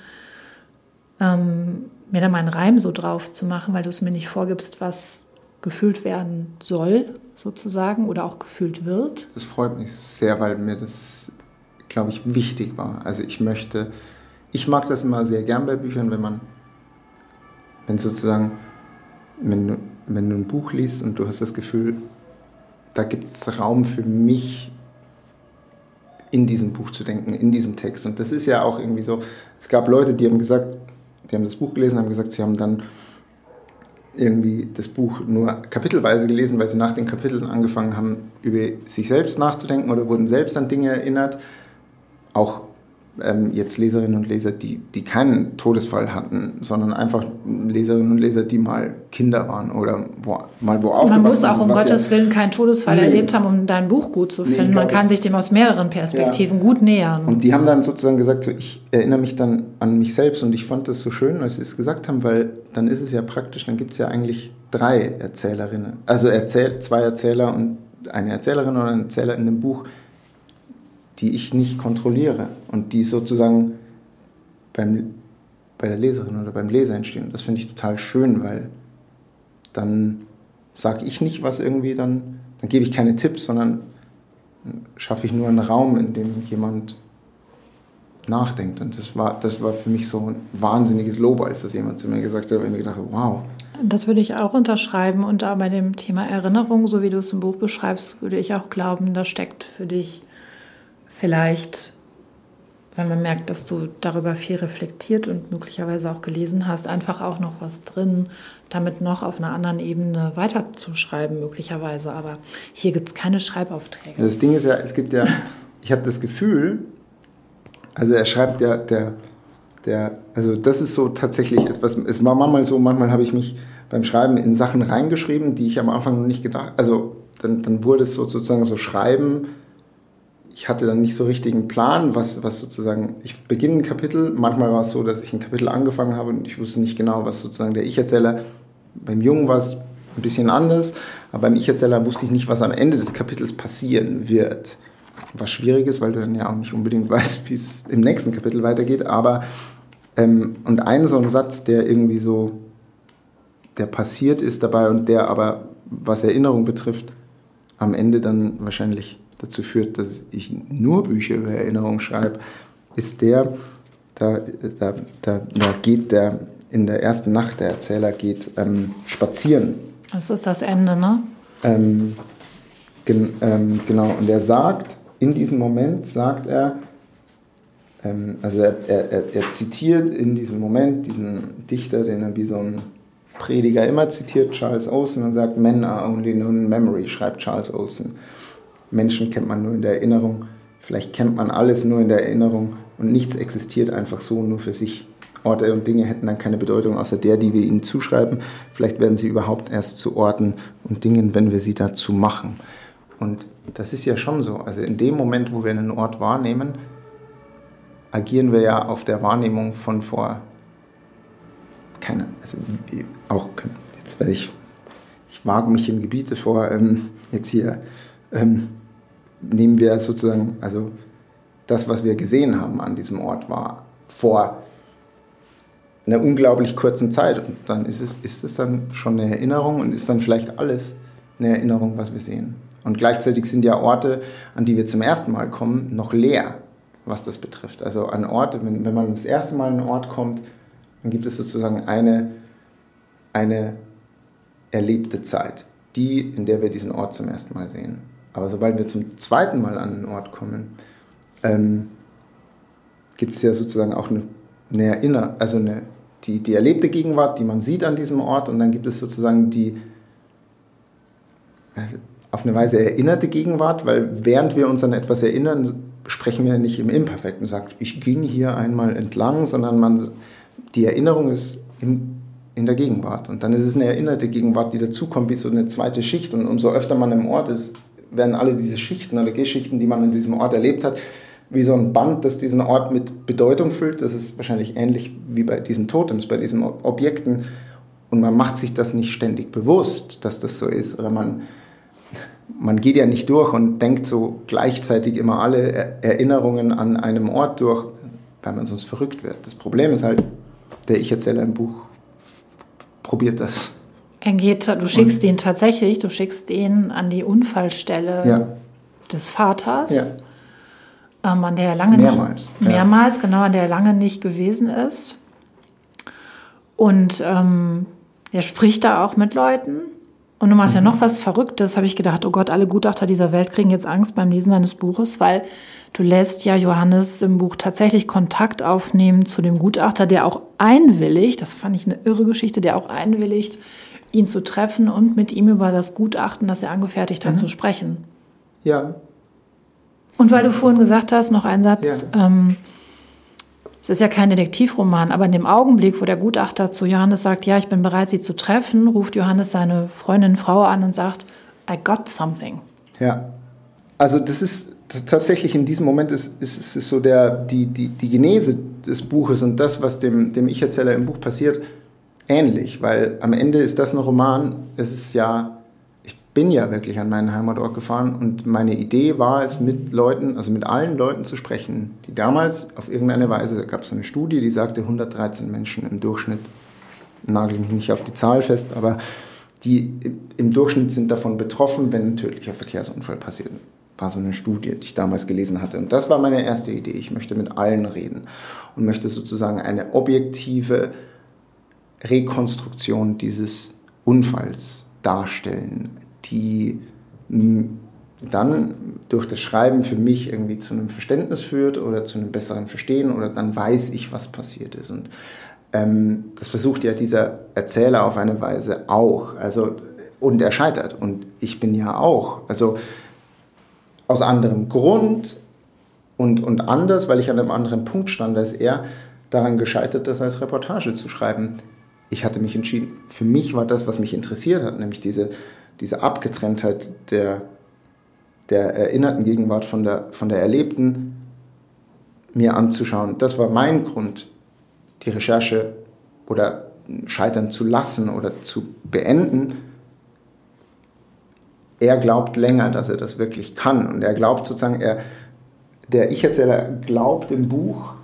Speaker 1: ähm, mir da meinen Reim so drauf zu machen, weil du es mir nicht vorgibst, was gefühlt werden soll, sozusagen, oder auch gefühlt wird.
Speaker 3: Das freut mich sehr, weil mir das, glaube ich, wichtig war. Also ich möchte, ich mag das immer sehr gern bei Büchern, wenn man, wenn sozusagen, wenn wenn du ein Buch liest und du hast das Gefühl, da gibt es Raum für mich in diesem Buch zu denken, in diesem Text. Und das ist ja auch irgendwie so, es gab Leute, die haben gesagt, die haben das Buch gelesen, haben gesagt, sie haben dann irgendwie das Buch nur kapitelweise gelesen, weil sie nach den Kapiteln angefangen haben, über sich selbst nachzudenken oder wurden selbst an Dinge erinnert. Auch ähm, jetzt Leserinnen und Leser, die, die keinen Todesfall hatten, sondern einfach Leserinnen und Leser, die mal Kinder waren oder wo, mal wo
Speaker 1: Man muss auch um Gottes ja, Willen keinen Todesfall nee. erlebt haben, um dein Buch gut zu finden. Nee, glaub, Man kann sich dem aus mehreren Perspektiven ja. gut nähern.
Speaker 3: Und die haben dann sozusagen gesagt, so, ich erinnere mich dann an mich selbst und ich fand das so schön, als sie es gesagt haben, weil dann ist es ja praktisch, dann gibt es ja eigentlich drei Erzählerinnen. Also erzähl, zwei Erzähler und eine Erzählerin oder ein Erzähler in dem Buch die ich nicht kontrolliere und die sozusagen beim, bei der Leserin oder beim Leser entstehen. Das finde ich total schön, weil dann sage ich nicht, was irgendwie dann, dann gebe ich keine Tipps, sondern schaffe ich nur einen Raum, in dem jemand nachdenkt. Und das war, das war für mich so ein wahnsinniges Lob, als das jemand zu mir gesagt hat, weil ich mir gedacht wow.
Speaker 1: Das würde ich auch unterschreiben. Und da bei dem Thema Erinnerung, so wie du es im Buch beschreibst, würde ich auch glauben, da steckt für dich vielleicht, wenn man merkt, dass du darüber viel reflektiert und möglicherweise auch gelesen hast, einfach auch noch was drin, damit noch auf einer anderen Ebene weiterzuschreiben, möglicherweise. Aber hier gibt es keine Schreibaufträge.
Speaker 3: Das Ding ist ja, es gibt ja, ich habe das Gefühl, also er schreibt ja, der, der, also das ist so tatsächlich etwas, es war manchmal so, manchmal habe ich mich beim Schreiben in Sachen reingeschrieben, die ich am Anfang noch nicht gedacht, also dann, dann wurde es so sozusagen so Schreiben, ich hatte dann nicht so richtigen Plan, was, was sozusagen, ich beginne ein Kapitel, manchmal war es so, dass ich ein Kapitel angefangen habe und ich wusste nicht genau, was sozusagen der Ich-Erzähler, beim Jungen war es ein bisschen anders, aber beim Ich-Erzähler wusste ich nicht, was am Ende des Kapitels passieren wird. Was schwierig ist, weil du dann ja auch nicht unbedingt weißt, wie es im nächsten Kapitel weitergeht, aber ähm, und ein so ein Satz, der irgendwie so, der passiert ist dabei und der aber, was Erinnerung betrifft, am Ende dann wahrscheinlich dazu führt, dass ich nur Bücher über Erinnerung schreibe, ist der, da, da, da, da geht der in der ersten Nacht, der Erzähler geht ähm, spazieren.
Speaker 1: Das ist das Ende, ne? Ähm,
Speaker 3: gen, ähm, genau, und er sagt, in diesem Moment sagt er, ähm, also er, er, er, zitiert in diesem Moment diesen Dichter, den er wie so ein Prediger immer zitiert, Charles Olsen, und sagt, Men are only known in memory, schreibt Charles Olsen. Menschen kennt man nur in der Erinnerung, vielleicht kennt man alles nur in der Erinnerung und nichts existiert einfach so nur für sich. Orte und Dinge hätten dann keine Bedeutung außer der, die wir ihnen zuschreiben. Vielleicht werden sie überhaupt erst zu Orten und Dingen, wenn wir sie dazu machen. Und das ist ja schon so. Also in dem Moment, wo wir einen Ort wahrnehmen, agieren wir ja auf der Wahrnehmung von vor keine, also auch jetzt werde ich, ich wage mich in Gebiete vor, ähm, jetzt hier ähm, nehmen wir sozusagen, also das, was wir gesehen haben an diesem Ort, war vor einer unglaublich kurzen Zeit. Und dann ist es, ist es dann schon eine Erinnerung und ist dann vielleicht alles eine Erinnerung, was wir sehen. Und gleichzeitig sind ja Orte, an die wir zum ersten Mal kommen, noch leer, was das betrifft. Also an Orte, wenn, wenn man das erste Mal an einen Ort kommt, dann gibt es sozusagen eine, eine erlebte Zeit, die, in der wir diesen Ort zum ersten Mal sehen. Aber sobald wir zum zweiten Mal an den Ort kommen, ähm, gibt es ja sozusagen auch eine, eine Erinnerung, also eine, die, die erlebte Gegenwart, die man sieht an diesem Ort, und dann gibt es sozusagen die äh, auf eine Weise erinnerte Gegenwart, weil während wir uns an etwas erinnern, sprechen wir nicht im Imperfekten, sagt, ich ging hier einmal entlang, sondern man, die Erinnerung ist im, in der Gegenwart. Und dann ist es eine erinnerte Gegenwart, die dazukommt, wie so eine zweite Schicht. Und umso öfter man im Ort ist, werden alle diese Schichten, alle Geschichten, die man in diesem Ort erlebt hat, wie so ein Band, das diesen Ort mit Bedeutung füllt. Das ist wahrscheinlich ähnlich wie bei diesen Totems, bei diesen Objekten. Und man macht sich das nicht ständig bewusst, dass das so ist. Oder man, man geht ja nicht durch und denkt so gleichzeitig immer alle Erinnerungen an einem Ort durch, weil man sonst verrückt wird. Das Problem ist halt, der Ich-Erzähler im Buch probiert das.
Speaker 1: Er geht, du schickst und, ihn tatsächlich, du schickst ihn an die Unfallstelle
Speaker 3: ja.
Speaker 1: des Vaters.
Speaker 3: Ja
Speaker 1: ähm, an der er lange
Speaker 3: mehrmals,
Speaker 1: nicht, mehrmals, ja. genau, an der er lange nicht gewesen ist. Und ähm, er spricht da auch mit Leuten. Und du machst mhm. ja noch was Verrücktes, habe ich gedacht, oh Gott, alle Gutachter dieser Welt kriegen jetzt Angst beim Lesen deines Buches, weil du lässt ja Johannes im Buch tatsächlich Kontakt aufnehmen zu dem Gutachter, der auch einwilligt, das fand ich eine irre Geschichte, der auch einwilligt, ihn zu treffen und mit ihm über das Gutachten, das er angefertigt hat, mhm. zu sprechen.
Speaker 3: Ja,
Speaker 1: und weil du vorhin gesagt hast, noch ein Satz, ja. ähm, es ist ja kein Detektivroman, aber in dem Augenblick, wo der Gutachter zu Johannes sagt, ja, ich bin bereit, sie zu treffen, ruft Johannes seine Freundin Frau an und sagt, I got something.
Speaker 3: Ja, also das ist tatsächlich in diesem Moment ist, ist, ist so der, die, die, die Genese des Buches und das, was dem, dem Ich-Erzähler im Buch passiert, ähnlich, weil am Ende ist das ein Roman, es ist ja bin ja wirklich an meinen Heimatort gefahren und meine Idee war es, mit Leuten, also mit allen Leuten zu sprechen, die damals auf irgendeine Weise, da gab es so eine Studie, die sagte, 113 Menschen im Durchschnitt, nagel mich nicht auf die Zahl fest, aber die im Durchschnitt sind davon betroffen, wenn ein tödlicher Verkehrsunfall passiert. War so eine Studie, die ich damals gelesen hatte. Und das war meine erste Idee. Ich möchte mit allen reden und möchte sozusagen eine objektive Rekonstruktion dieses Unfalls darstellen, die dann durch das Schreiben für mich irgendwie zu einem Verständnis führt oder zu einem besseren Verstehen oder dann weiß ich, was passiert ist. Und ähm, das versucht ja dieser Erzähler auf eine Weise auch. Also, und er scheitert. Und ich bin ja auch. Also aus anderem Grund und, und anders, weil ich an einem anderen Punkt stand als er, daran gescheitert, das als Reportage zu schreiben. Ich hatte mich entschieden, für mich war das, was mich interessiert hat, nämlich diese diese Abgetrenntheit der, der erinnerten Gegenwart von der, von der erlebten mir anzuschauen. Das war mein Grund, die Recherche oder scheitern zu lassen oder zu beenden. Er glaubt länger, dass er das wirklich kann. Und er glaubt sozusagen, er, der Ich-Erzähler glaubt im Buch,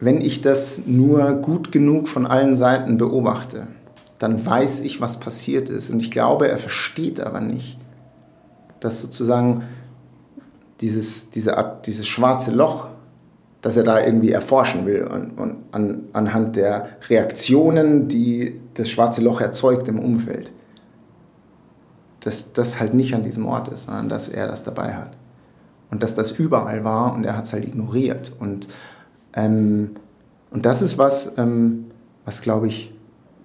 Speaker 3: wenn ich das nur gut genug von allen Seiten beobachte, dann weiß ich, was passiert ist. Und ich glaube, er versteht aber nicht, dass sozusagen dieses, diese Art, dieses schwarze Loch, das er da irgendwie erforschen will und, und an, anhand der Reaktionen, die das schwarze Loch erzeugt im Umfeld, dass das halt nicht an diesem Ort ist, sondern dass er das dabei hat. Und dass das überall war und er hat es halt ignoriert. Und, ähm, und das ist was, ähm, was glaube ich,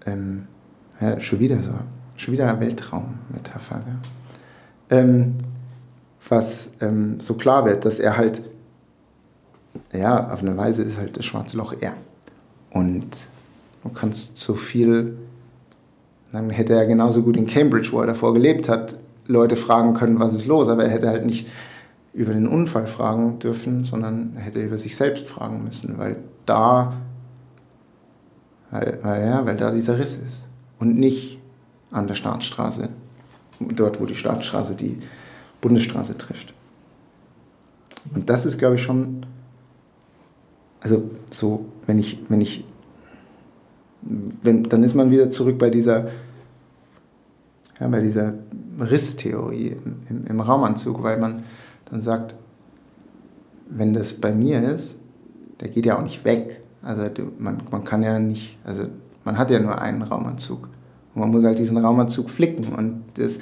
Speaker 3: ähm, ja, schon wieder so. Schon wieder Weltraummetapher. Ähm, was ähm, so klar wird, dass er halt, ja, auf eine Weise ist halt das schwarze Loch er. Und du kannst so viel, dann hätte er genauso gut in Cambridge, wo er davor gelebt hat, Leute fragen können, was ist los, aber er hätte halt nicht über den Unfall fragen dürfen, sondern er hätte über sich selbst fragen müssen, weil da, weil, weil, ja, weil da dieser Riss ist und nicht an der Staatsstraße, dort wo die Staatsstraße die Bundesstraße trifft. Und das ist, glaube ich, schon, also so, wenn ich, wenn ich, wenn, dann ist man wieder zurück bei dieser, ja, bei dieser Risstheorie im, im, im Raumanzug, weil man dann sagt, wenn das bei mir ist, der geht ja auch nicht weg. Also man, man kann ja nicht, also man hat ja nur einen Raumanzug. Und man muss halt diesen Raumanzug flicken. Und das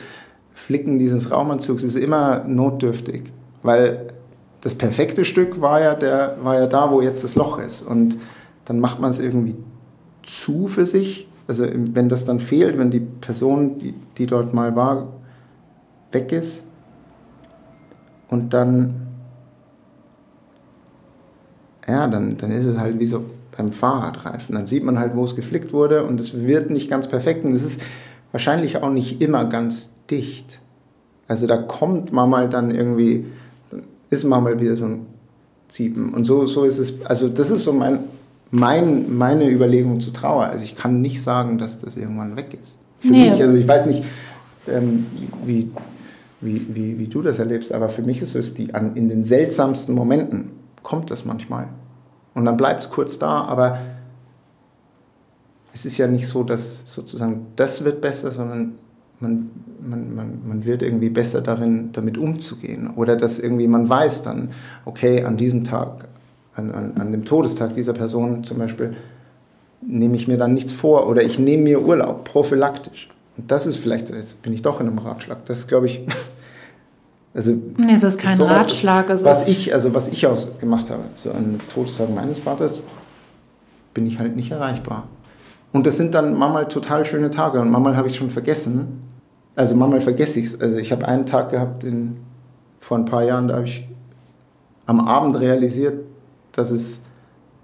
Speaker 3: Flicken dieses Raumanzugs ist immer notdürftig. Weil das perfekte Stück war ja, der, war ja da, wo jetzt das Loch ist. Und dann macht man es irgendwie zu für sich. Also wenn das dann fehlt, wenn die Person, die, die dort mal war, weg ist. Und dann, ja, dann, dann ist es halt wie so beim Fahrradreifen. Dann sieht man halt, wo es geflickt wurde und es wird nicht ganz perfekt und es ist wahrscheinlich auch nicht immer ganz dicht. Also da kommt man mal dann irgendwie, dann ist man mal wieder so ein Prinzip. Und so, so ist es, also das ist so mein, mein, meine Überlegung zu Trauer. Also ich kann nicht sagen, dass das irgendwann weg ist. Für nee, mich, also ich weiß nicht, ähm, wie, wie, wie, wie du das erlebst, aber für mich ist es die, an, in den seltsamsten Momenten kommt das manchmal. Und dann bleibt es kurz da, aber es ist ja nicht so, dass sozusagen das wird besser, sondern man, man, man, man wird irgendwie besser darin, damit umzugehen. Oder dass irgendwie man weiß dann, okay, an diesem Tag, an, an, an dem Todestag dieser Person zum Beispiel, nehme ich mir dann nichts vor oder ich nehme mir Urlaub, prophylaktisch. Und das ist vielleicht, jetzt bin ich doch in einem Ratschlag, das glaube ich,
Speaker 1: also. Nee, es ist kein sowas, Ratschlag.
Speaker 3: Also was ich, also was ich aus gemacht habe, so an Todestag meines Vaters, bin ich halt nicht erreichbar. Und das sind dann manchmal total schöne Tage und manchmal habe ich schon vergessen. Also manchmal vergesse ich es. Also ich habe einen Tag gehabt in, vor ein paar Jahren, da habe ich am Abend realisiert, dass es,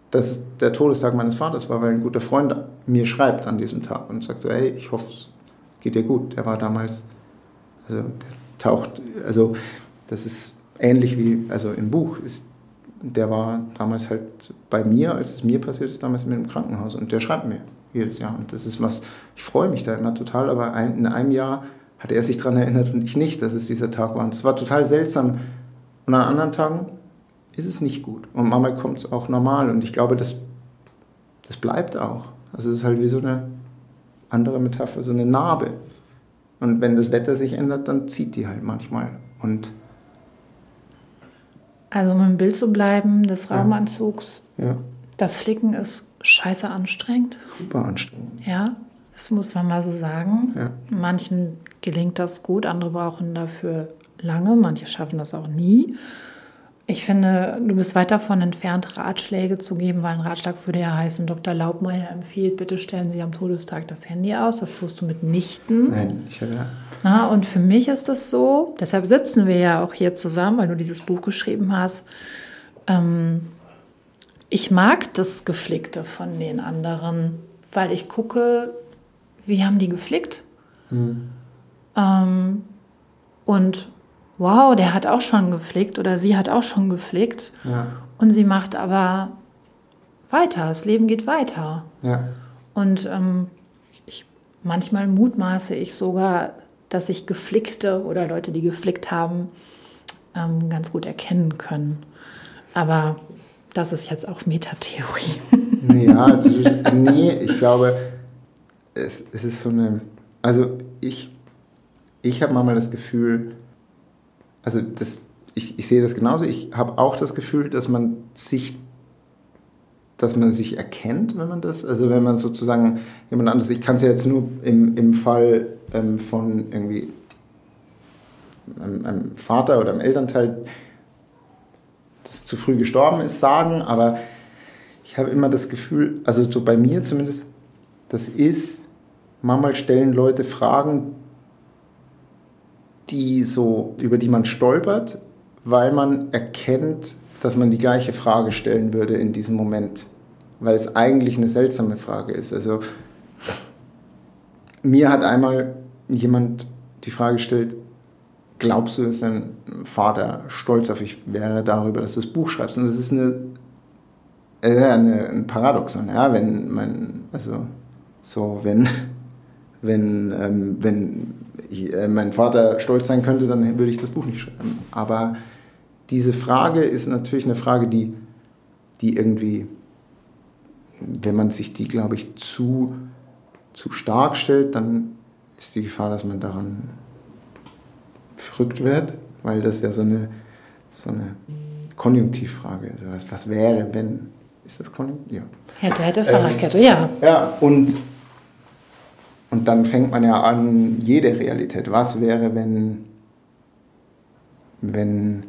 Speaker 3: dass es der Todestag meines Vaters war, weil ein guter Freund mir schreibt an diesem Tag und sagt so, hey, ich hoffe, es geht dir gut. Der war damals, also der taucht, also das ist ähnlich wie, also im Buch ist der war damals halt bei mir, als es mir passiert ist, damals mit dem Krankenhaus. Und der schreibt mir jedes Jahr. Und das ist was, ich freue mich da immer total, aber ein, in einem Jahr hat er sich daran erinnert und ich nicht, dass es dieser Tag war. Und das war total seltsam. Und an anderen Tagen ist es nicht gut. Und manchmal kommt es auch normal. Und ich glaube, das, das bleibt auch. Also es ist halt wie so eine andere Metapher, so eine Narbe. Und wenn das Wetter sich ändert, dann zieht die halt manchmal. Und
Speaker 1: also um im Bild zu bleiben, des Raumanzugs. Ja. Das Flicken ist scheiße anstrengend.
Speaker 3: Super anstrengend.
Speaker 1: Ja, das muss man mal so sagen. Ja. Manchen gelingt das gut, andere brauchen dafür lange, manche schaffen das auch nie. Ich finde, du bist weit davon entfernt, Ratschläge zu geben, weil ein Ratschlag würde ja heißen, Dr. Laubmeier empfiehlt, bitte stellen Sie am Todestag das Handy aus. Das tust du mitnichten.
Speaker 3: Nein, ich habe ja.
Speaker 1: Na, und für mich ist das so, deshalb sitzen wir ja auch hier zusammen, weil du dieses Buch geschrieben hast. Ähm, ich mag das Geflickte von den anderen, weil ich gucke, wie haben die geflickt. Mhm. Ähm, und wow, der hat auch schon geflickt oder sie hat auch schon geflickt. Ja. Und sie macht aber weiter, das Leben geht weiter. Ja. Und ähm, ich, manchmal mutmaße ich sogar, dass sich Geflickte oder Leute, die geflickt haben, ähm, ganz gut erkennen können. Aber das ist jetzt auch Metatheorie.
Speaker 3: Ja, das ist, nee, ich glaube, es, es ist so eine, also ich, ich habe manchmal das Gefühl, also das, ich, ich sehe das genauso. Ich habe auch das Gefühl, dass man sich dass man sich erkennt, wenn man das, also wenn man sozusagen jemand anderes, ich kann es ja jetzt nur im, im Fall ähm, von irgendwie einem, einem, Vater oder einem Elternteil, das zu früh gestorben ist, sagen, aber ich habe immer das Gefühl, also so bei mir zumindest, das ist, manchmal stellen Leute Fragen, die so, über die man stolpert, weil man erkennt, dass man die gleiche Frage stellen würde in diesem Moment, weil es eigentlich eine seltsame Frage ist. Also mir hat einmal jemand die Frage gestellt, glaubst du, dass dein Vater stolz auf dich wäre darüber, dass du das Buch schreibst? Und das ist eine, äh, eine ein Paradoxon, ja, wenn man, also so, wenn, wenn, ähm, wenn ich, äh, mein Vater stolz sein könnte, dann würde ich das Buch nicht schreiben. Aber diese Frage ist natürlich eine Frage, die, die irgendwie, wenn man sich die, glaube ich, zu, zu stark stellt, dann ist die Gefahr, dass man daran verrückt wird, weil das ja so eine, so eine Konjunktivfrage ist. Was, was wäre, wenn? Ist das Konjunktiv? Ja.
Speaker 1: Hätte, hätte, Fahrradkette, ähm, ja.
Speaker 3: Ja, und, und dann fängt man ja an, jede Realität. Was wäre, wenn, wenn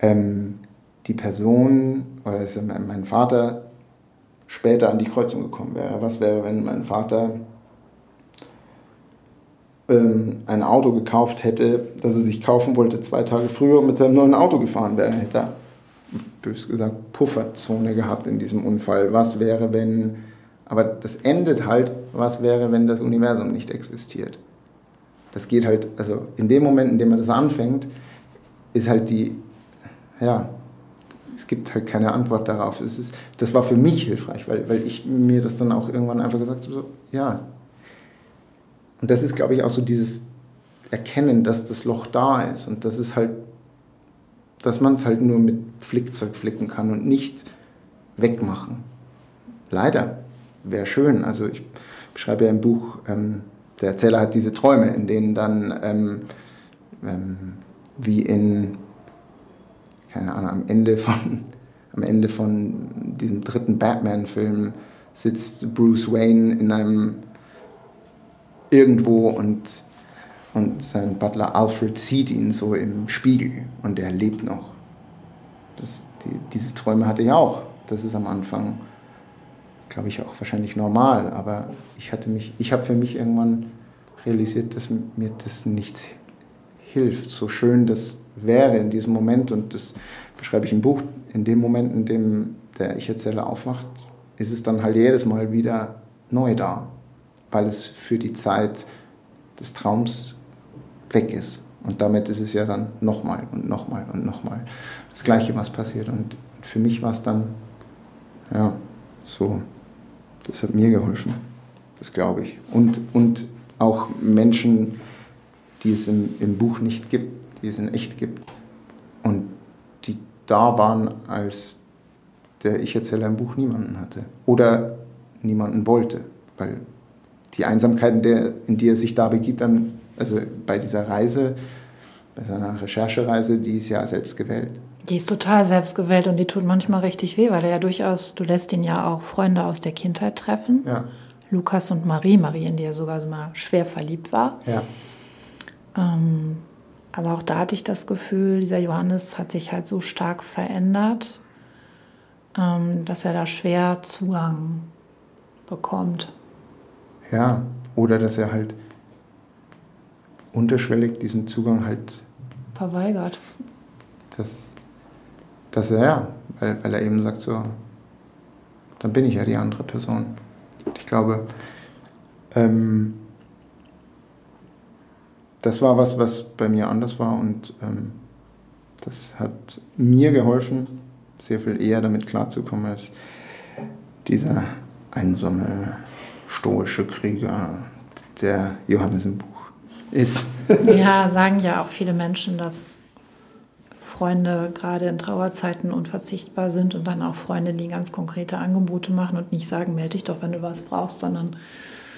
Speaker 3: ähm, die Person, oder ist ja mein Vater, später an die Kreuzung gekommen wäre. Was wäre, wenn mein Vater ähm, ein Auto gekauft hätte, das er sich kaufen wollte, zwei Tage früher und mit seinem neuen Auto gefahren wäre? Hätte er, bös gesagt, Pufferzone gehabt in diesem Unfall. Was wäre, wenn... Aber das endet halt, was wäre, wenn das Universum nicht existiert? Das geht halt, also in dem Moment, in dem man das anfängt, ist halt die ja, es gibt halt keine Antwort darauf. Es ist, das war für mich hilfreich, weil, weil ich mir das dann auch irgendwann einfach gesagt habe, so, ja. Und das ist, glaube ich, auch so dieses Erkennen, dass das Loch da ist und das ist halt, dass man es halt nur mit Flickzeug flicken kann und nicht wegmachen. Leider. Wäre schön. Also ich beschreibe ja im Buch, ähm, der Erzähler hat diese Träume, in denen dann ähm, ähm, wie in keine Ahnung, am Ende von, am Ende von diesem dritten Batman-Film sitzt Bruce Wayne in einem irgendwo und, und sein Butler Alfred sieht ihn so im Spiegel und er lebt noch. Das, die, diese Träume hatte ich auch. Das ist am Anfang, glaube ich, auch wahrscheinlich normal, aber ich hatte mich, ich habe für mich irgendwann realisiert, dass mir das nichts hilft, so schön das wäre in diesem Moment, und das beschreibe ich im Buch, in dem Moment, in dem der Ich-Erzähler aufwacht, ist es dann halt jedes Mal wieder neu da, weil es für die Zeit des Traums weg ist. Und damit ist es ja dann nochmal und nochmal und nochmal das Gleiche, was passiert. Und für mich war es dann, ja, so, das hat mir geholfen, das glaube ich. Und, und auch Menschen, die es im, im Buch nicht gibt, die es in echt gibt. Und die da waren, als der Ich-Erzähler im Buch niemanden hatte. Oder niemanden wollte. Weil die Einsamkeit, in, der, in die er sich da begibt, dann, also bei dieser Reise, bei seiner Recherchereise, die ist ja selbst gewählt.
Speaker 1: Die ist total selbstgewählt und die tut manchmal richtig weh, weil er ja durchaus, du lässt ihn ja auch Freunde aus der Kindheit treffen.
Speaker 3: Ja.
Speaker 1: Lukas und Marie, Marie, in die er sogar mal schwer verliebt war.
Speaker 3: Ja.
Speaker 1: Ähm, aber auch da hatte ich das Gefühl, dieser Johannes hat sich halt so stark verändert, ähm, dass er da schwer Zugang bekommt.
Speaker 3: Ja, oder dass er halt unterschwellig diesen Zugang halt
Speaker 1: verweigert.
Speaker 3: Dass, dass er ja, weil, weil er eben sagt so, dann bin ich ja die andere Person. Ich glaube, ähm, das war was, was bei mir anders war und ähm, das hat mir geholfen, sehr viel eher damit klarzukommen als dieser einsame, stoische Krieger, der Johannes im Buch ist.
Speaker 1: ja, sagen ja auch viele Menschen, dass Freunde gerade in Trauerzeiten unverzichtbar sind und dann auch Freunde, die ganz konkrete Angebote machen und nicht sagen, melde dich doch, wenn du was brauchst, sondern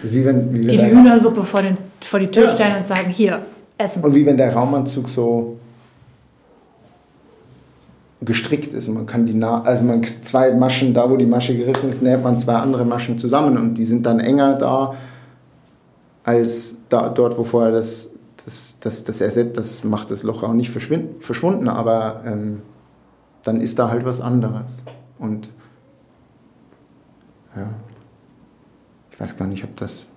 Speaker 1: wie wenn, wie wenn die, die Hühnersuppe vor, den, vor die Tür ja. stellen und sagen, hier, essen.
Speaker 3: Und wie wenn der Raumanzug so gestrickt ist. Man kann die, Na also man zwei Maschen, da wo die Masche gerissen ist, näht man zwei andere Maschen zusammen und die sind dann enger da als da, dort, wo vorher das, das, das, das ersetzt, das macht das Loch auch nicht verschwunden, aber ähm, dann ist da halt was anderes. Und ja, ich weiß gar nicht, ob das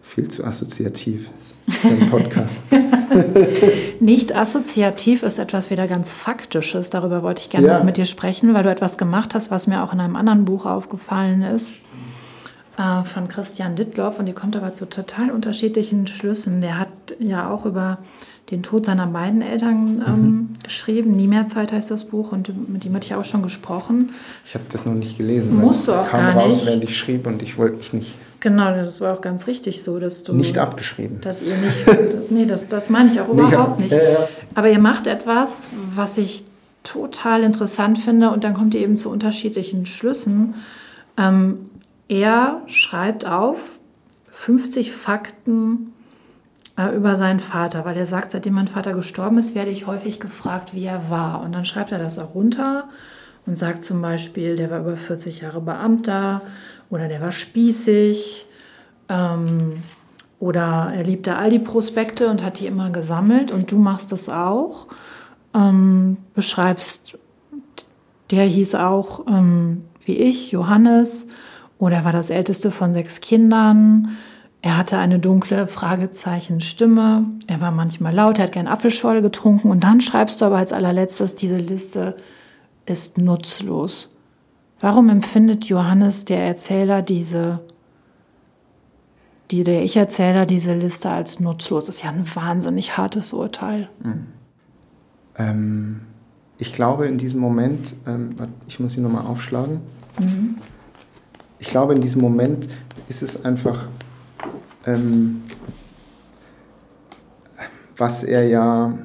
Speaker 3: viel zu assoziativ ist im Podcast.
Speaker 1: Nicht assoziativ ist etwas wieder ganz Faktisches. Darüber wollte ich gerne ja. mit dir sprechen, weil du etwas gemacht hast, was mir auch in einem anderen Buch aufgefallen ist äh, von Christian Dittloff und die kommt aber zu total unterschiedlichen Schlüssen. Der hat ja auch über den Tod seiner beiden Eltern ähm, mhm. geschrieben. Nie mehr Zeit heißt das Buch und mit ihm hatte ich auch schon gesprochen.
Speaker 3: Ich habe das noch nicht gelesen.
Speaker 1: Musst du auch
Speaker 3: kam
Speaker 1: gar
Speaker 3: raus,
Speaker 1: nicht.
Speaker 3: während ich schrieb und ich wollte mich nicht.
Speaker 1: Genau, das war auch ganz richtig so, dass du
Speaker 3: nicht abgeschrieben.
Speaker 1: Dass ihr nicht. nee, das, das meine ich auch überhaupt nicht. Ja, ja. Aber ihr macht etwas, was ich total interessant finde und dann kommt ihr eben zu unterschiedlichen Schlüssen. Ähm, er schreibt auf 50 Fakten äh, über seinen Vater, weil er sagt, seitdem mein Vater gestorben ist, werde ich häufig gefragt, wie er war. Und dann schreibt er das auch runter und sagt zum Beispiel, der war über 40 Jahre Beamter oder der war spießig ähm, oder er liebte all die Prospekte und hat die immer gesammelt und du machst das auch. Ähm, beschreibst, der hieß auch ähm, wie ich, Johannes, oder er war das älteste von sechs Kindern. Er hatte eine dunkle Fragezeichen Stimme. Er war manchmal laut, er hat gern Apfelschorle getrunken. Und dann schreibst du aber als allerletztes, diese Liste ist nutzlos. Warum empfindet Johannes, der Erzähler, diese, die, der Ich-Erzähler, diese Liste als nutzlos? Das ist ja ein wahnsinnig hartes Urteil. Mhm.
Speaker 3: Ähm, ich glaube in diesem Moment, ähm, ich muss sie nochmal aufschlagen. Mhm. Ich glaube in diesem Moment ist es einfach, ähm, was er ja,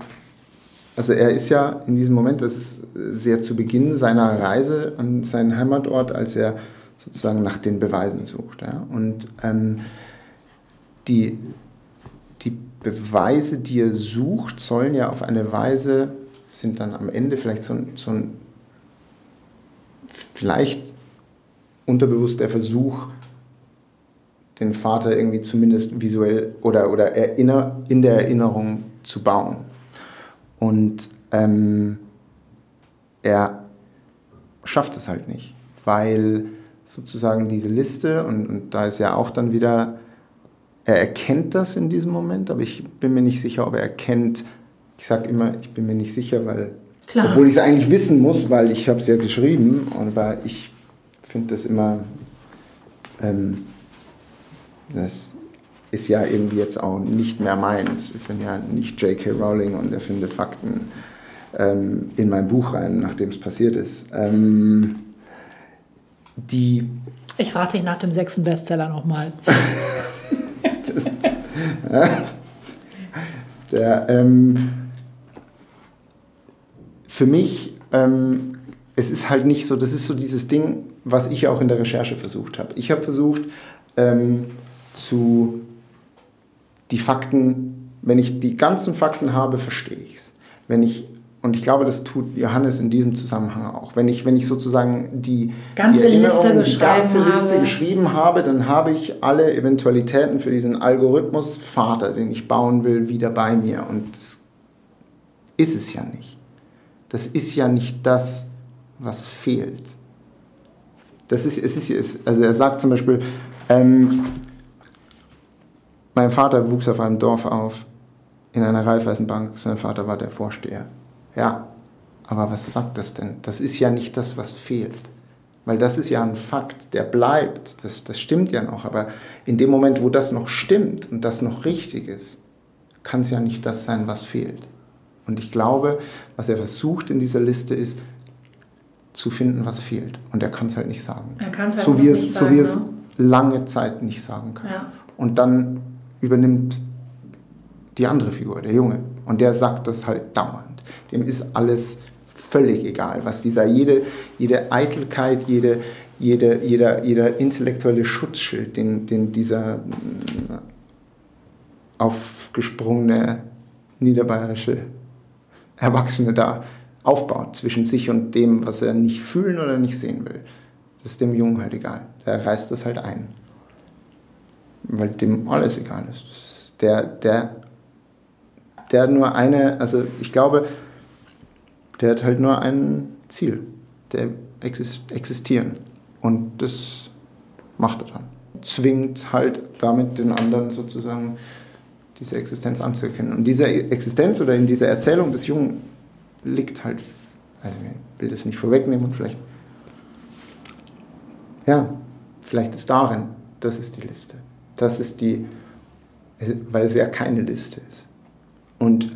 Speaker 3: also er ist ja in diesem Moment, das ist sehr zu Beginn seiner Reise an seinen Heimatort, als er sozusagen nach den Beweisen sucht. Ja? Und ähm, die, die Beweise, die er sucht, sollen ja auf eine Weise, sind dann am Ende vielleicht so so ein vielleicht unterbewusst der Versuch, den Vater irgendwie zumindest visuell oder, oder erinner, in der Erinnerung zu bauen. Und ähm, er schafft es halt nicht, weil sozusagen diese Liste, und, und da ist ja auch dann wieder, er erkennt das in diesem Moment, aber ich bin mir nicht sicher, ob er erkennt, ich sage immer, ich bin mir nicht sicher, weil, Klar. obwohl ich es eigentlich wissen muss, weil ich habe es ja geschrieben, und weil ich finde das immer, ähm, das ist ja irgendwie jetzt auch nicht mehr meins. Ich bin ja nicht J.K. Rowling und erfinde Fakten ähm, in mein Buch rein, nachdem es passiert ist. Ähm, die
Speaker 1: ich frage dich nach dem sechsten Bestseller nochmal.
Speaker 3: der, ähm, für mich, ähm, es ist halt nicht so, das ist so dieses Ding, was ich auch in der Recherche versucht habe. Ich habe versucht, ähm, zu die Fakten, wenn ich die ganzen Fakten habe, verstehe ich es. Wenn ich und ich glaube, das tut Johannes in diesem Zusammenhang auch. Wenn ich, wenn ich sozusagen die
Speaker 1: ganze, die Liste,
Speaker 3: die ganze Liste geschrieben habe, dann habe ich alle Eventualitäten für diesen Algorithmus Vater, den ich bauen will, wieder bei mir. Und das ist es ja nicht. Das ist ja nicht das, was fehlt. Das ist, es ist, also er sagt zum Beispiel, ähm, mein Vater wuchs auf einem Dorf auf, in einer Raiffeisenbank. Sein Vater war der Vorsteher. Ja, aber was sagt das denn? Das ist ja nicht das, was fehlt. Weil das ist ja ein Fakt, der bleibt. Das, das stimmt ja noch. Aber in dem Moment, wo das noch stimmt und das noch richtig ist, kann es ja nicht das sein, was fehlt. Und ich glaube, was er versucht in dieser Liste ist, zu finden, was fehlt. Und er kann es halt nicht sagen.
Speaker 1: Er kann es halt
Speaker 3: so wie es,
Speaker 1: nicht
Speaker 3: sagen. So wie es ne? lange Zeit nicht sagen kann. Ja. Und dann übernimmt die andere Figur, der Junge. Und der sagt das halt dauernd dem ist alles völlig egal, was dieser, jede, jede Eitelkeit, jede, jede, jeder, jeder intellektuelle Schutzschild, den, den dieser mm, aufgesprungene niederbayerische Erwachsene da aufbaut zwischen sich und dem, was er nicht fühlen oder nicht sehen will. Das ist dem Jungen halt egal. Der reißt das halt ein. Weil dem alles egal ist. Der, der, der nur eine, also ich glaube, der hat halt nur ein Ziel, der existieren. Und das macht er dann. Zwingt halt damit den anderen sozusagen diese Existenz anzuerkennen. Und diese Existenz oder in dieser Erzählung des Jungen liegt halt, also ich will das nicht vorwegnehmen und vielleicht, ja, vielleicht ist darin, das ist die Liste. Das ist die, weil es ja keine Liste ist. Und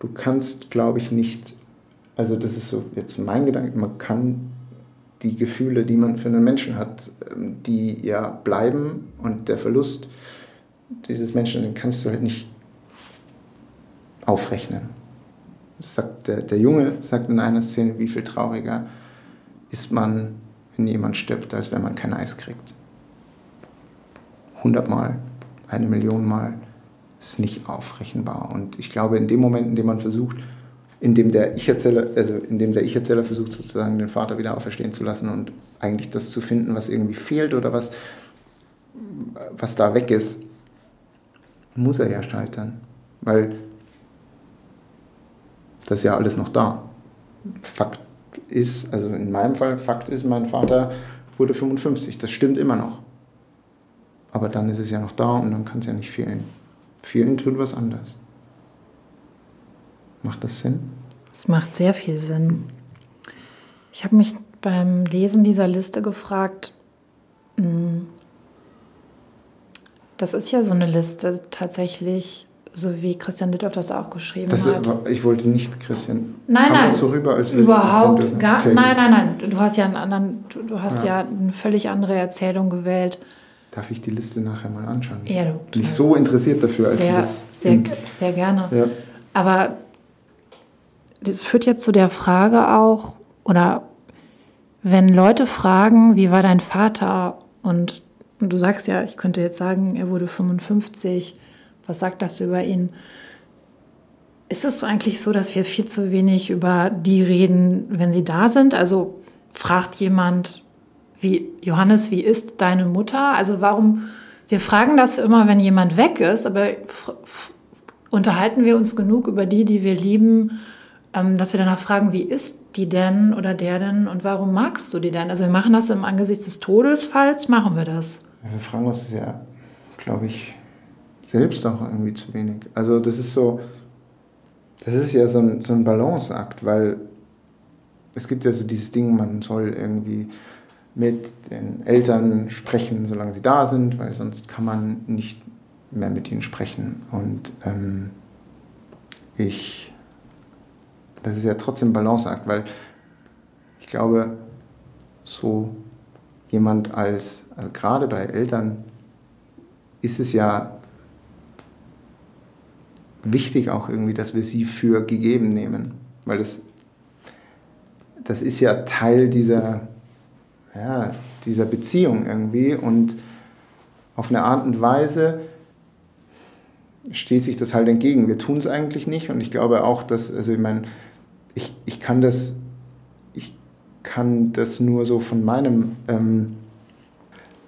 Speaker 3: du kannst, glaube ich, nicht also das ist so jetzt mein Gedanke, man kann die Gefühle, die man für einen Menschen hat, ähm, die ja bleiben und der Verlust dieses Menschen, den kannst du halt nicht aufrechnen. Sagt der, der Junge sagt in einer Szene, wie viel trauriger ist man, wenn jemand stirbt, als wenn man kein Eis kriegt. Hundertmal, eine Million Mal ist nicht aufrechenbar. Und ich glaube, in dem Moment, in dem man versucht, in dem der Ich-Erzähler, also in dem der Ich-Erzähler versucht sozusagen den Vater wieder auferstehen zu lassen und eigentlich das zu finden, was irgendwie fehlt oder was, was da weg ist, muss er ja scheitern. Weil das ist ja alles noch da. Fakt ist, also in meinem Fall, Fakt ist, mein Vater wurde 55. Das stimmt immer noch. Aber dann ist es ja noch da und dann kann es ja nicht fehlen. Fehlen tut was anderes. Macht das Sinn?
Speaker 1: Es macht sehr viel Sinn. Ich habe mich beim Lesen dieser Liste gefragt, hm, das ist ja so eine Liste tatsächlich so wie Christian Dittoff das auch geschrieben
Speaker 3: Das,
Speaker 1: hat.
Speaker 3: ich wollte nicht Christian.
Speaker 1: Nein, nein.
Speaker 3: das so rüber, als
Speaker 1: Überhaupt gar
Speaker 3: okay,
Speaker 1: Nein, nein, nein. Du hast ja einen anderen, du, du hast
Speaker 3: Ja.
Speaker 1: ja. eine völlig andere Erzählung gewählt.
Speaker 3: Darf ich die Liste nachher mal anschauen?
Speaker 1: Ja, du.
Speaker 3: Bin ich so interessiert dafür, als
Speaker 1: sehr,
Speaker 3: das.
Speaker 1: sehr, sehr gerne.
Speaker 3: Ja.
Speaker 1: Aber das führt jetzt zu der Frage auch, oder wenn Leute fragen, wie war dein Vater? Und, und du sagst ja, ich könnte jetzt sagen, er wurde 55, was sagt das über ihn? Ist es eigentlich so, dass wir viel zu wenig über die reden, wenn sie da sind? Also fragt jemand, wie Johannes, wie ist deine Mutter? Also warum, wir fragen das immer, wenn jemand weg ist, aber unterhalten wir uns genug über die, die wir lieben, ähm, dass wir danach fragen, wie ist die denn oder der denn und warum magst du die denn? Also wir machen das im Angesichts des Todesfalls, machen wir das.
Speaker 3: Wir fragen uns ja, glaube ich, selbst auch irgendwie zu wenig. Also das ist so, das ist ja so ein, so ein Balanceakt, weil es gibt ja so dieses Ding, man soll irgendwie mit den Eltern sprechen, solange sie da sind, weil sonst kann man nicht mehr mit ihnen sprechen. Und ähm, ich, das ist ja trotzdem Balanceakt, weil ich glaube, so jemand als, also gerade bei Eltern ist es ja wichtig auch irgendwie, dass wir sie für gegeben nehmen, weil das, das ist ja Teil dieser, ja, dieser Beziehung irgendwie und auf eine Art und Weise steht sich das halt entgegen. Wir tun es eigentlich nicht und ich glaube auch, dass, also ich meine, ich, ich kann das, kann das nur so von meinem, ähm,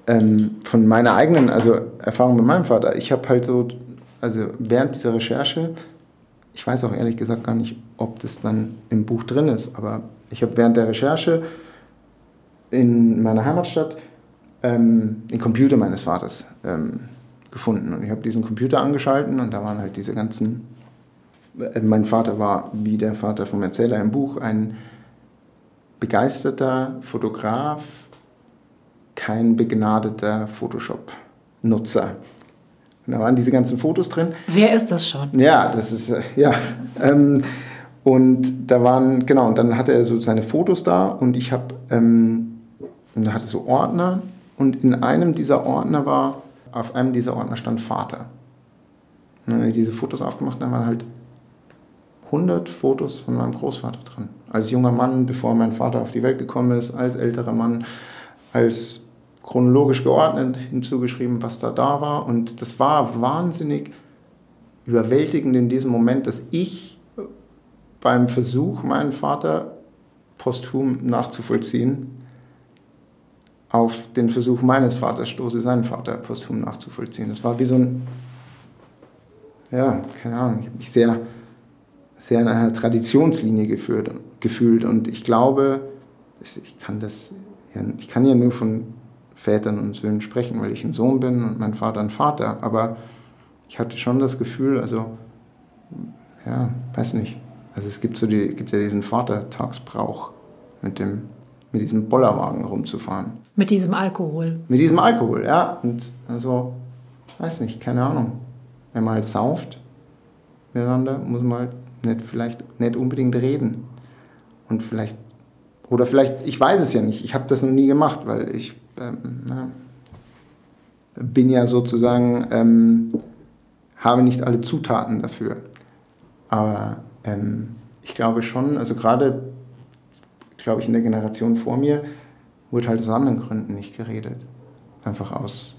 Speaker 3: ähm, von meiner eigenen, also Erfahrung mit meinem Vater. Ich habe halt so, also während dieser Recherche, ich weiß auch ehrlich gesagt gar nicht, ob das dann im Buch drin ist, aber ich habe während der Recherche in meiner Heimatstadt ähm, den Computer meines Vaters ähm, gefunden. Und ich habe diesen Computer angeschalten und da waren halt diese ganzen. Äh, mein Vater war, wie der Vater vom Erzähler im Buch, ein begeisterter Fotograf, kein begnadeter Photoshop-Nutzer. Und da waren diese ganzen Fotos drin.
Speaker 1: Wer ist das schon?
Speaker 3: Ja, das ist, äh, ja. Ähm, und da waren, genau, und dann hatte er so seine Fotos da und ich habe, ähm, und da hatte so Ordner und in einem dieser Ordner war, auf einem dieser Ordner stand Vater. Und dann habe ich diese Fotos aufgemacht, da waren halt 100 Fotos von meinem Großvater drin. Als junger Mann, bevor mein Vater auf die Welt gekommen ist, als älterer Mann, als chronologisch geordnet hinzugeschrieben, was da da war. Und das war wahnsinnig überwältigend in diesem Moment, dass ich beim Versuch, meinen Vater posthum nachzuvollziehen, auf den Versuch meines Vaters stoße, seinen Vater posthum nachzuvollziehen. Das war wie so ein, ja, keine Ahnung, ich habe mich sehr, sehr in einer Traditionslinie geführt, gefühlt und ich glaube, ich kann das, ich kann ja nur von Vätern und Söhnen sprechen, weil ich ein Sohn bin und mein Vater ein Vater, aber ich hatte schon das Gefühl, also, ja, weiß nicht, also es gibt so die, gibt ja diesen Vatertagsbrauch mit dem, mit diesem Bollerwagen rumzufahren.
Speaker 1: Mit diesem Alkohol.
Speaker 3: Mit diesem Alkohol, ja. Und also, weiß nicht, keine Ahnung. Wenn man halt sauft miteinander, muss man halt nicht, vielleicht nicht unbedingt reden. Und vielleicht, oder vielleicht, ich weiß es ja nicht, ich habe das noch nie gemacht, weil ich ähm, bin ja sozusagen, ähm, habe nicht alle Zutaten dafür. Aber ähm, ich glaube schon, also gerade, glaube ich, in der Generation vor mir, wurde halt aus anderen Gründen nicht geredet. Einfach aus,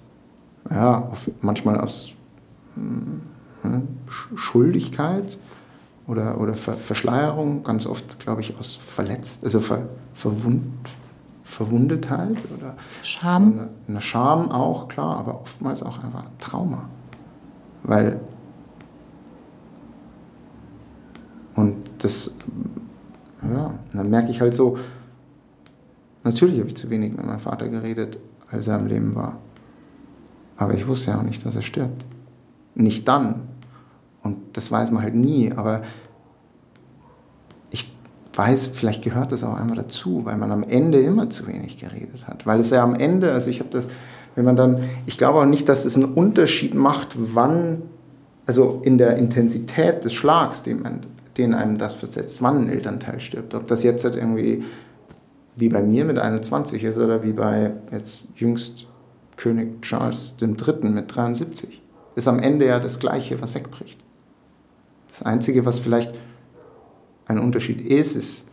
Speaker 3: ja, manchmal aus hm, Schuldigkeit oder, oder Ver Verschleierung, ganz oft, glaube ich, aus Verletzt, also Ver Verwund Verwundetheit oder
Speaker 1: Scham.
Speaker 3: So eine, eine Scham auch, klar, aber oftmals auch einfach Trauma. Weil und das, ja, dann merke ich halt so, natürlich habe ich zu wenig mit meinem Vater geredet, als er am Leben war. Aber ich wusste ja auch nicht, dass er stirbt. Nicht dann. Und das weiß man halt nie, aber weiß, vielleicht gehört das auch einmal dazu, weil man am Ende immer zu wenig geredet hat. Weil es ja am Ende, also ich habe das, wenn man dann, ich glaube auch nicht, dass es einen Unterschied macht, wann also in der Intensität des Schlags, den, man, den einem das versetzt, wann ein Elternteil stirbt. Ob das jetzt halt irgendwie wie bei mir mit 21 ist oder wie bei jetzt jüngst König Charles III. mit 73. Ist am Ende ja das Gleiche, was wegbricht. Das Einzige, was vielleicht ein Unterschied ist, ist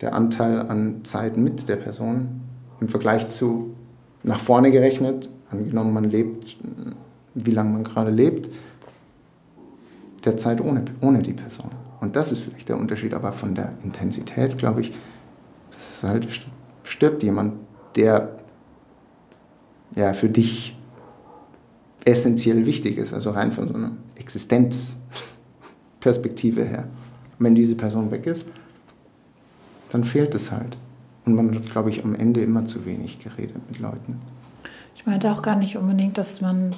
Speaker 3: der Anteil an Zeit mit der Person im Vergleich zu nach vorne gerechnet, angenommen man lebt, wie lange man gerade lebt, der Zeit ohne, ohne die Person. Und das ist vielleicht der Unterschied, aber von der Intensität, glaube ich, das ist halt, stirbt jemand, der ja, für dich essentiell wichtig ist, also rein von so einer Existenzperspektive her. Und wenn diese Person weg ist, dann fehlt es halt. Und man hat, glaube ich, am Ende immer zu wenig geredet mit Leuten.
Speaker 1: Ich meinte auch gar nicht unbedingt, dass man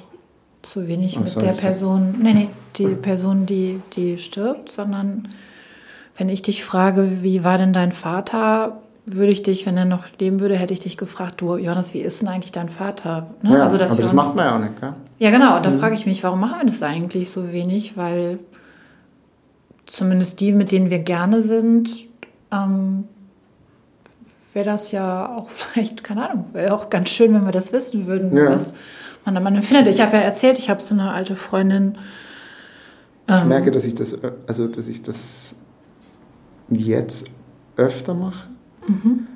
Speaker 1: zu wenig Ach, mit der Person, nee, nee, die Person, die, die stirbt, sondern wenn ich dich frage, wie war denn dein Vater, würde ich dich, wenn er noch leben würde, hätte ich dich gefragt, du Jonas, wie ist denn eigentlich dein Vater?
Speaker 3: Ne? Ja, also, aber das uns, macht man ja auch nicht, gell?
Speaker 1: Ja, genau. Und da mhm. frage ich mich, warum machen wir das eigentlich so wenig? Weil zumindest die, mit denen wir gerne sind, ähm, wäre das ja auch vielleicht, keine Ahnung, wäre auch ganz schön, wenn wir das wissen würden, ja. was man da man findet. Ich habe ja erzählt, ich habe so eine alte Freundin.
Speaker 3: Ähm, ich merke, dass ich das, also dass ich das jetzt öfter mache. Mhm.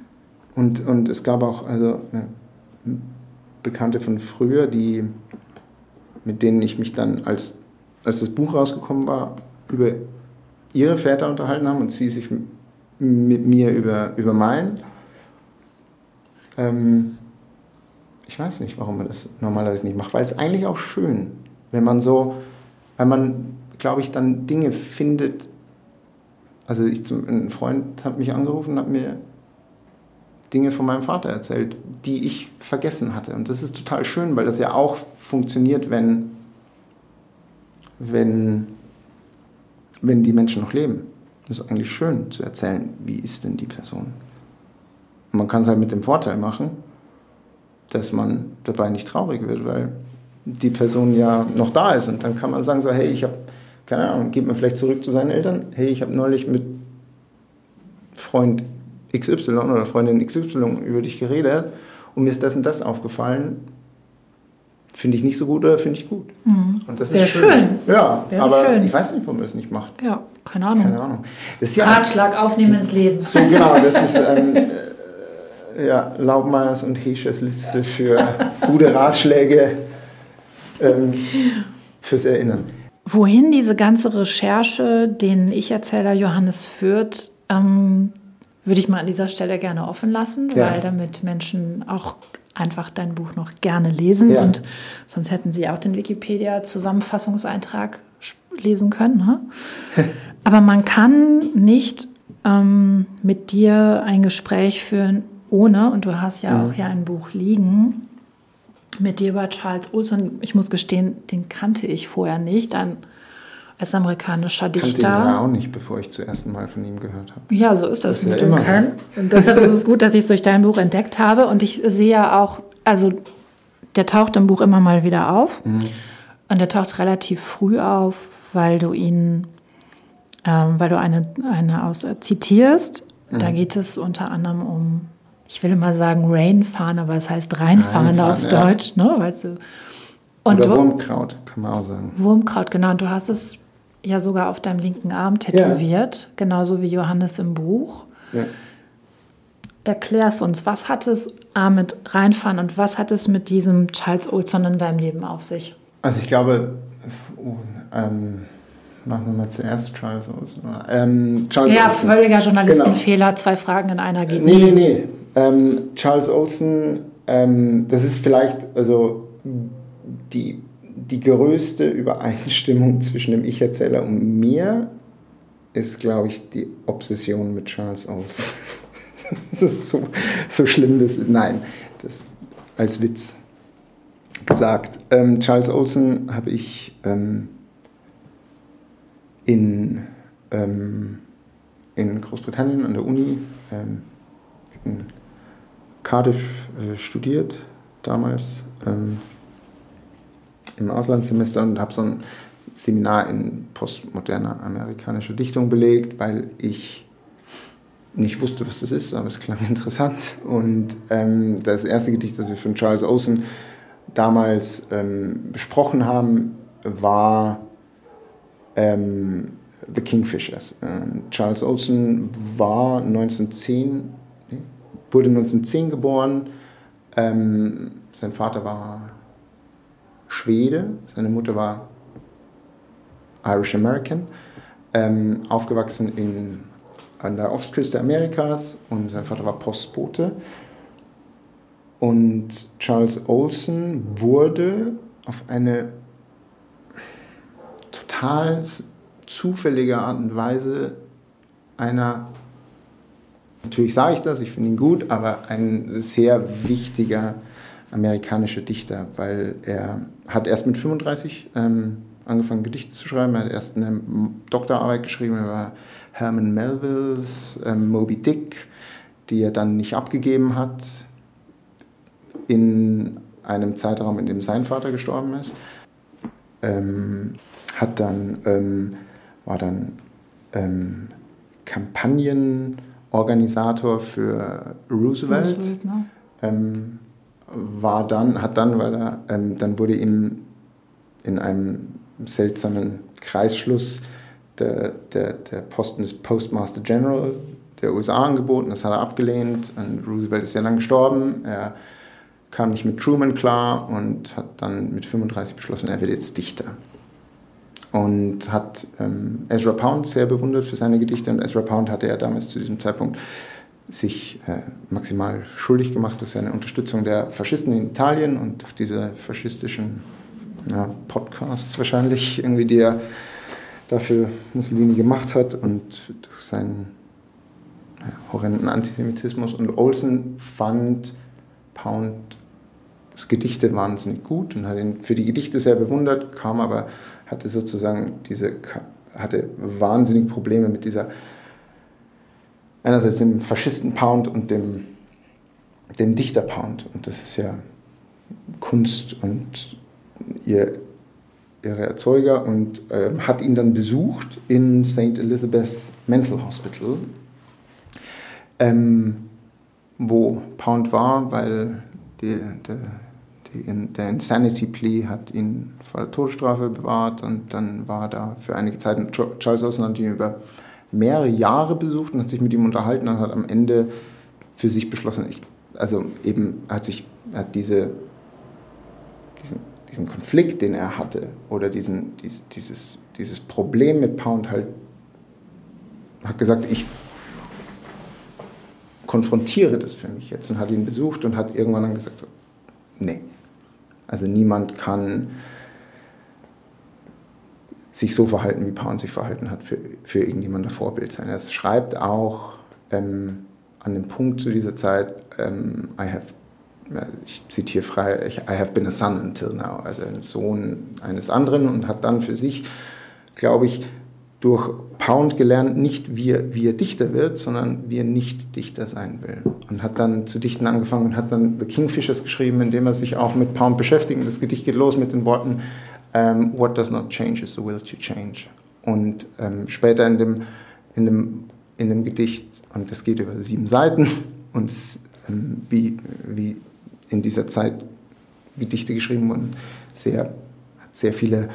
Speaker 3: Und, und es gab auch also eine Bekannte von früher, die, mit denen ich mich dann, als, als das Buch rausgekommen war, über ihre Väter unterhalten haben und sie sich mit mir über, über meinen. Ähm, ich weiß nicht, warum man das normalerweise nicht macht, weil es eigentlich auch schön, wenn man so, weil man, glaube ich, dann Dinge findet. Also ich, ein Freund hat mich angerufen und hat mir Dinge von meinem Vater erzählt, die ich vergessen hatte. Und das ist total schön, weil das ja auch funktioniert, wenn, wenn, wenn die Menschen noch leben. Das ist eigentlich schön zu erzählen, wie ist denn die Person. Und man kann es halt mit dem Vorteil machen, dass man dabei nicht traurig wird, weil die Person ja noch da ist. Und dann kann man sagen, so, hey, ich habe, keine Ahnung, geht man vielleicht zurück zu seinen Eltern, hey, ich habe neulich mit Freund XY oder Freundin XY über dich geredet und mir ist das und das aufgefallen. Finde ich nicht so gut oder finde ich gut.
Speaker 1: Mhm. Und das Wäre ist schön. schön.
Speaker 3: Ja, Wäre aber schön. ich weiß nicht, warum man das nicht macht.
Speaker 1: Ja, keine Ahnung.
Speaker 3: Keine Ahnung.
Speaker 1: Das ja Ratschlag aufnehmen ins Leben.
Speaker 3: So genau, das ist ähm, äh, ja, Laubmeyers und Heschers Liste für gute Ratschläge ähm, fürs Erinnern.
Speaker 1: Wohin diese ganze Recherche, den Ich-Erzähler Johannes führt, ähm, würde ich mal an dieser Stelle gerne offen lassen, ja. weil damit Menschen auch einfach dein Buch noch gerne lesen ja. und sonst hätten sie auch den Wikipedia-Zusammenfassungseintrag lesen können. Ne? Aber man kann nicht ähm, mit dir ein Gespräch führen ohne, und du hast ja mhm. auch hier ein Buch liegen, mit dir über Charles Olson. Ich muss gestehen, den kannte ich vorher nicht. Ein als amerikanischer Dichter. Ich
Speaker 3: kannte ihn auch nicht, bevor ich zum ersten Mal von ihm gehört habe.
Speaker 1: Ja, so ist das, das mit dem. Und deshalb ist es gut, dass ich es durch dein Buch entdeckt habe. Und ich sehe ja auch, also der taucht im Buch immer mal wieder auf. Mhm. Und der taucht relativ früh auf, weil du ihn, ähm, weil du eine, eine aus äh, zitierst. Mhm. Da geht es unter anderem um, ich will immer sagen Rainfahren, aber es heißt Reinfahren, Reinfahren auf ja. Deutsch, ne? Weil
Speaker 3: und Oder Wurmkraut, kann man auch sagen.
Speaker 1: Wurmkraut, genau. Und du hast es ja sogar auf deinem linken Arm tätowiert, ja. genauso wie Johannes im Buch. Ja. Erklärst uns, was hat es A mit reinfahren und was hat es mit diesem Charles Olson in deinem Leben auf sich?
Speaker 3: Also ich glaube, oh, ähm, machen wir mal zuerst Charles Olson.
Speaker 1: Ähm, Charles ja, Olson. völliger Journalistenfehler, genau. zwei Fragen in einer geht
Speaker 3: Nee, nee, nee. Ähm, Charles Olson, ähm, das ist vielleicht, also die die größte Übereinstimmung zwischen dem Ich-Erzähler und mir ist, glaube ich, die Obsession mit Charles Olson. das ist so, so schlimm, das Nein, das als Witz gesagt. Ähm, Charles Olson habe ich ähm, in, ähm, in Großbritannien an der Uni ähm, in Cardiff äh, studiert damals. Im Auslandssemester und habe so ein Seminar in postmoderner amerikanischer Dichtung belegt, weil ich nicht wusste, was das ist, aber es klang interessant. Und ähm, das erste Gedicht, das wir von Charles Osen damals ähm, besprochen haben, war ähm, The Kingfishers. Charles Olsen war 1910, nee, wurde 1910 geboren. Ähm, sein Vater war Schwede, seine Mutter war Irish American, ähm, aufgewachsen in, an der Ostküste Amerikas und sein Vater war Postbote. Und Charles Olsen wurde auf eine total zufällige Art und Weise einer, natürlich sage ich das, ich finde ihn gut, aber ein sehr wichtiger amerikanischer Dichter, weil er hat erst mit 35 ähm, angefangen Gedichte zu schreiben, er hat erst eine Doktorarbeit geschrieben über Herman Melvilles ähm, Moby Dick, die er dann nicht abgegeben hat in einem Zeitraum, in dem sein Vater gestorben ist. Ähm, hat dann, ähm, war dann ähm, Kampagnenorganisator für Roosevelt. Roosevelt ne? War dann, hat dann, weil er, ähm, dann wurde ihm in einem seltsamen Kreisschluss der, der, der Posten des Postmaster General der USA angeboten. Das hat er abgelehnt. Und Roosevelt ist sehr lang gestorben. Er kam nicht mit Truman klar und hat dann mit 35 beschlossen, er wird jetzt Dichter. Und hat ähm, Ezra Pound sehr bewundert für seine Gedichte. Und Ezra Pound hatte er damals zu diesem Zeitpunkt sich äh, maximal schuldig gemacht durch seine Unterstützung der Faschisten in Italien und durch diese faschistischen ja, Podcasts wahrscheinlich, irgendwie, die er dafür Mussolini gemacht hat und durch seinen ja, horrenden Antisemitismus. Und Olsen fand Pound das Gedichte wahnsinnig gut und hat ihn für die Gedichte sehr bewundert, kam aber, hatte sozusagen diese, hatte wahnsinnige Probleme mit dieser einerseits dem Faschisten Pound und dem, dem Dichter Pound. Und das ist ja Kunst und ihr, ihre Erzeuger und äh, hat ihn dann besucht in St. Elizabeth's Mental Hospital, ähm, wo Pound war, weil die, der, der Insanity Plea hat ihn vor der Todesstrafe bewahrt und dann war da für einige Zeit Charles ihn über mehrere Jahre besucht und hat sich mit ihm unterhalten und hat am Ende für sich beschlossen, ich, also eben hat sich hat diese, diesen, diesen Konflikt, den er hatte, oder diesen, dies, dieses, dieses Problem mit Pound halt, hat gesagt, ich konfrontiere das für mich jetzt und hat ihn besucht und hat irgendwann dann gesagt, so, nee, also niemand kann sich so verhalten, wie Pound sich verhalten hat, für, für irgendjemand ein Vorbild sein. Er schreibt auch ähm, an dem Punkt zu dieser Zeit, ähm, I have, ich zitiere frei, I have been a son until now, also ein Sohn eines anderen und hat dann für sich, glaube ich, durch Pound gelernt, nicht wie er, wie er Dichter wird, sondern wie er nicht Dichter sein will. Und hat dann zu dichten angefangen und hat dann The Kingfishers geschrieben, indem er sich auch mit Pound beschäftigt. Das Gedicht geht los mit den Worten, ähm, What does not change is the will to change. Und ähm, später in dem, in, dem, in dem Gedicht, und das geht über sieben Seiten, und ähm, wie, wie in dieser Zeit Gedichte geschrieben wurden, sehr, sehr viele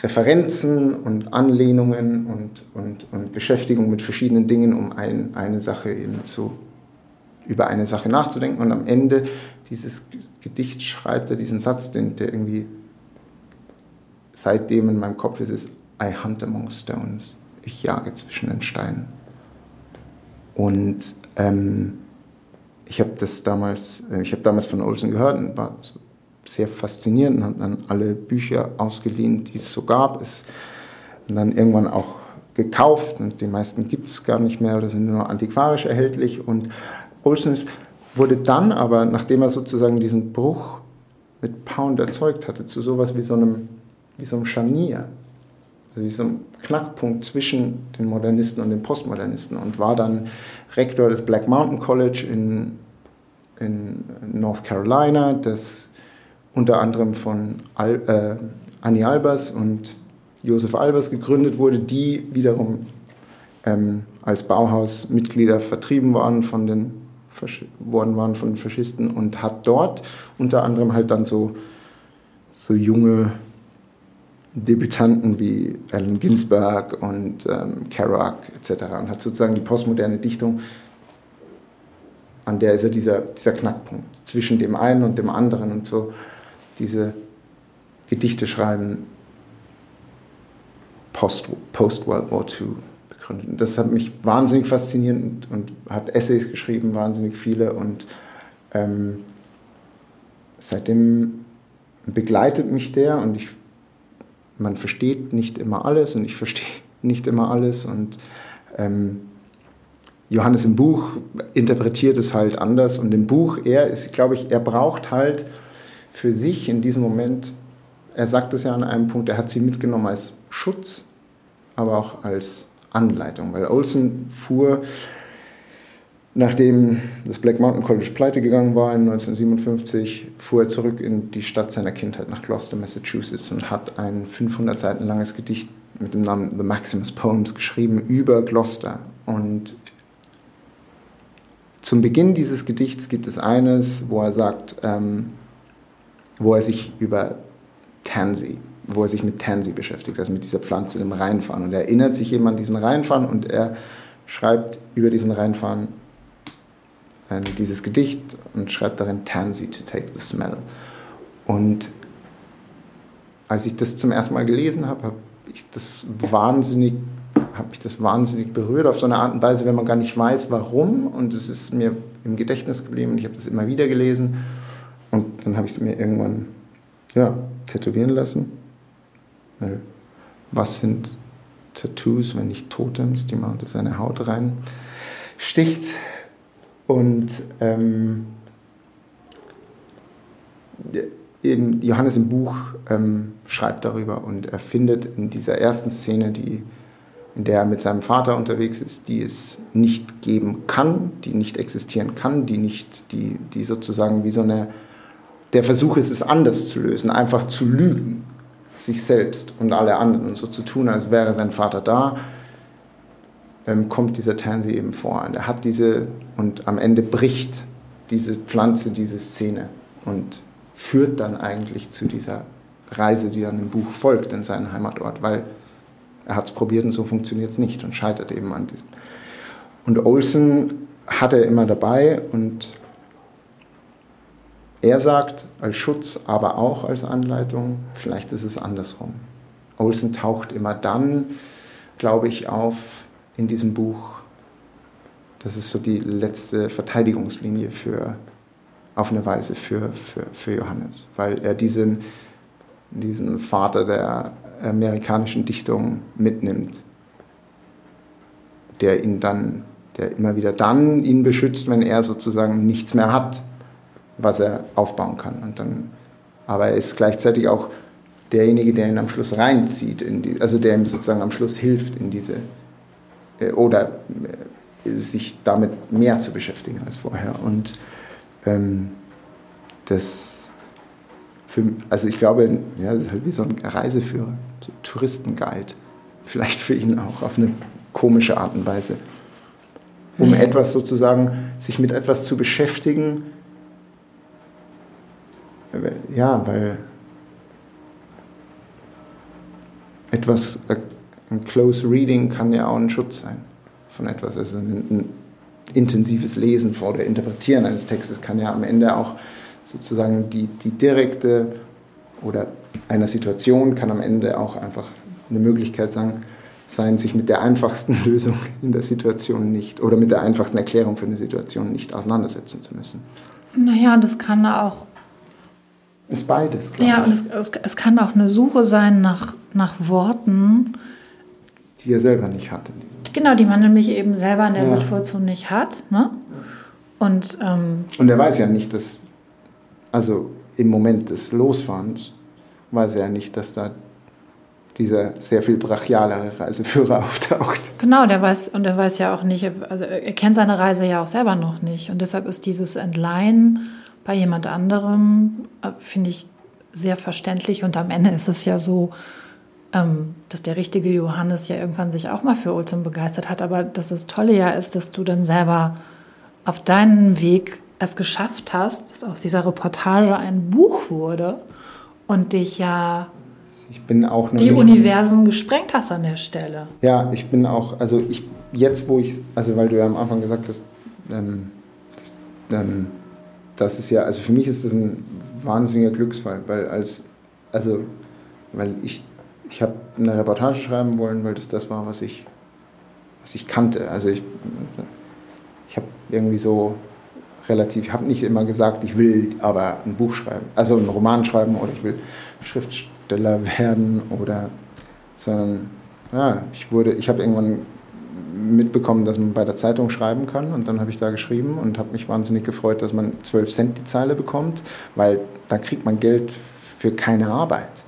Speaker 3: Referenzen und Anlehnungen und, und, und Beschäftigung mit verschiedenen Dingen, um ein, eine Sache eben zu, über eine Sache nachzudenken. Und am Ende dieses Gedicht schreibt er diesen Satz, den, der irgendwie seitdem in meinem Kopf ist, ist I hunt among stones. Ich jage zwischen den Steinen. Und ähm, ich habe das damals, äh, ich habe damals von Olsen gehört und war so sehr faszinierend und habe dann alle Bücher ausgeliehen, die es so gab. Es, und dann irgendwann auch gekauft und die meisten gibt es gar nicht mehr oder sind nur antiquarisch erhältlich. Und Olsen wurde dann aber, nachdem er sozusagen diesen Bruch mit Pound erzeugt hatte, zu sowas wie so einem wie so ein Scharnier, also wie so ein Knackpunkt zwischen den Modernisten und den Postmodernisten und war dann Rektor des Black Mountain College in, in North Carolina, das unter anderem von Al, äh, Annie Albers und Josef Albers gegründet wurde, die wiederum ähm, als Bauhausmitglieder vertrieben waren von den worden waren von Faschisten und hat dort unter anderem halt dann so, so junge Debütanten wie Allen Ginsberg und ähm, Kerouac etc. und hat sozusagen die postmoderne Dichtung, an der ist ja dieser, dieser Knackpunkt zwischen dem einen und dem anderen und so diese Gedichte schreiben post, post War II begründet. Das hat mich wahnsinnig fasziniert und, und hat Essays geschrieben, wahnsinnig viele und ähm, seitdem begleitet mich der und ich man versteht nicht immer alles und ich verstehe nicht immer alles und ähm, Johannes im Buch interpretiert es halt anders und im Buch, er ist, glaube ich, er braucht halt für sich in diesem Moment, er sagt es ja an einem Punkt, er hat sie mitgenommen als Schutz, aber auch als Anleitung, weil Olsen fuhr Nachdem das Black Mountain College pleite gegangen war in 1957, fuhr er zurück in die Stadt seiner Kindheit nach Gloucester, Massachusetts und hat ein 500 Seiten langes Gedicht mit dem Namen The Maximus Poems geschrieben über Gloucester. Und zum Beginn dieses Gedichts gibt es eines, wo er sagt, ähm, wo er sich über Tansy, wo er sich mit Tansy beschäftigt, also mit dieser Pflanze im Rheinfahren. Und er erinnert sich eben an diesen Rheinfahren und er schreibt über diesen Rheinfahren dieses Gedicht und schreibt darin Tansy to take the smell. Und als ich das zum ersten Mal gelesen habe, habe ich das wahnsinnig habe ich das wahnsinnig berührt auf so eine Art und Weise, wenn man gar nicht weiß, warum. Und es ist mir im Gedächtnis geblieben und ich habe das immer wieder gelesen. Und dann habe ich mir irgendwann ja, tätowieren lassen. Was sind Tattoos, wenn nicht Totems, die man unter seine Haut rein sticht? Und ähm, Johannes im Buch ähm, schreibt darüber und er findet in dieser ersten Szene, die, in der er mit seinem Vater unterwegs ist, die es nicht geben kann, die nicht existieren kann, die nicht, die, die sozusagen wie so eine, der Versuch ist, es anders zu lösen, einfach zu lügen, sich selbst und alle anderen und so zu tun, als wäre sein Vater da ähm, kommt dieser Tansy eben vor. Und er hat diese, und am Ende bricht diese Pflanze diese Szene und führt dann eigentlich zu dieser Reise, die dann im Buch folgt in seinen Heimatort, weil er hat es probiert und so funktioniert es nicht und scheitert eben an diesem. Und Olsen hat er immer dabei und er sagt als Schutz, aber auch als Anleitung, vielleicht ist es andersrum. Olsen taucht immer dann, glaube ich, auf, in diesem Buch. Das ist so die letzte Verteidigungslinie für, auf eine Weise für, für, für Johannes, weil er diesen, diesen Vater der amerikanischen Dichtung mitnimmt, der ihn dann, der immer wieder dann ihn beschützt, wenn er sozusagen nichts mehr hat, was er aufbauen kann. Und dann, aber er ist gleichzeitig auch derjenige, der ihn am Schluss reinzieht, die, also der ihm sozusagen am Schluss hilft in diese, oder äh, sich damit mehr zu beschäftigen als vorher. Und ähm, das, für, also ich glaube, ja, das ist halt wie so ein Reiseführer, so ein Touristenguide, vielleicht für ihn auch auf eine komische Art und Weise, um etwas sozusagen, sich mit etwas zu beschäftigen, ja, weil etwas ein Close Reading kann ja auch ein Schutz sein von etwas. Also ein, ein intensives Lesen vor oder Interpretieren eines Textes kann ja am Ende auch sozusagen die, die direkte oder einer Situation kann am Ende auch einfach eine Möglichkeit sein, sein, sich mit der einfachsten Lösung in der Situation nicht oder mit der einfachsten Erklärung für eine Situation nicht auseinandersetzen zu müssen.
Speaker 1: Naja, das kann auch.
Speaker 3: Ist beides,
Speaker 1: klar. Ja, und es, es, es, kann auch eine Suche sein nach, nach Worten,
Speaker 3: die er selber nicht hatte.
Speaker 1: Genau, die man nämlich eben selber in der ja. Situation nicht hat. Ne? Und, ähm,
Speaker 3: und er weiß ja nicht, dass, also im Moment des Losfahrens, weiß er ja nicht, dass da dieser sehr viel brachialere Reiseführer auftaucht.
Speaker 1: Genau, der weiß, und er weiß ja auch nicht, also er kennt seine Reise ja auch selber noch nicht. Und deshalb ist dieses Entleihen bei jemand anderem, äh, finde ich, sehr verständlich. Und am Ende ist es ja so, ähm, dass der richtige Johannes ja irgendwann sich auch mal für Olsen begeistert hat, aber dass das Tolle ja ist, dass du dann selber auf deinem Weg es geschafft hast, dass aus dieser Reportage ein Buch wurde und dich ja
Speaker 3: ich bin auch
Speaker 1: die Universen gesprengt hast an der Stelle.
Speaker 3: Ja, ich bin auch, also ich jetzt, wo ich, also weil du ja am Anfang gesagt hast, ähm, das, ähm, das ist ja, also für mich ist das ein wahnsinniger Glücksfall, weil als, also, weil ich, ich habe eine Reportage schreiben wollen, weil das das war, was ich, was ich kannte. Also ich, ich habe irgendwie so relativ, ich habe nicht immer gesagt, ich will aber ein Buch schreiben, also einen Roman schreiben oder ich will Schriftsteller werden oder, sondern ja, ich wurde, ich habe irgendwann mitbekommen, dass man bei der Zeitung schreiben kann und dann habe ich da geschrieben und habe mich wahnsinnig gefreut, dass man 12 Cent die Zeile bekommt, weil da kriegt man Geld für keine Arbeit.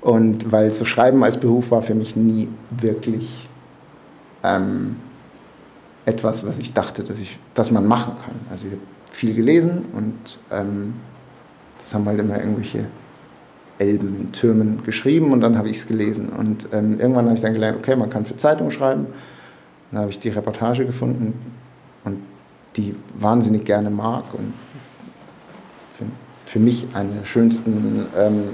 Speaker 3: Und weil so Schreiben als Beruf war für mich nie wirklich ähm, etwas, was ich dachte, dass, ich, dass man machen kann. Also ich habe viel gelesen und ähm, das haben halt immer irgendwelche Elben in Türmen geschrieben und dann habe ich es gelesen. Und ähm, irgendwann habe ich dann gelernt, okay, man kann für Zeitungen schreiben. Dann habe ich die Reportage gefunden und die wahnsinnig gerne mag und für, für mich eine der schönsten ähm,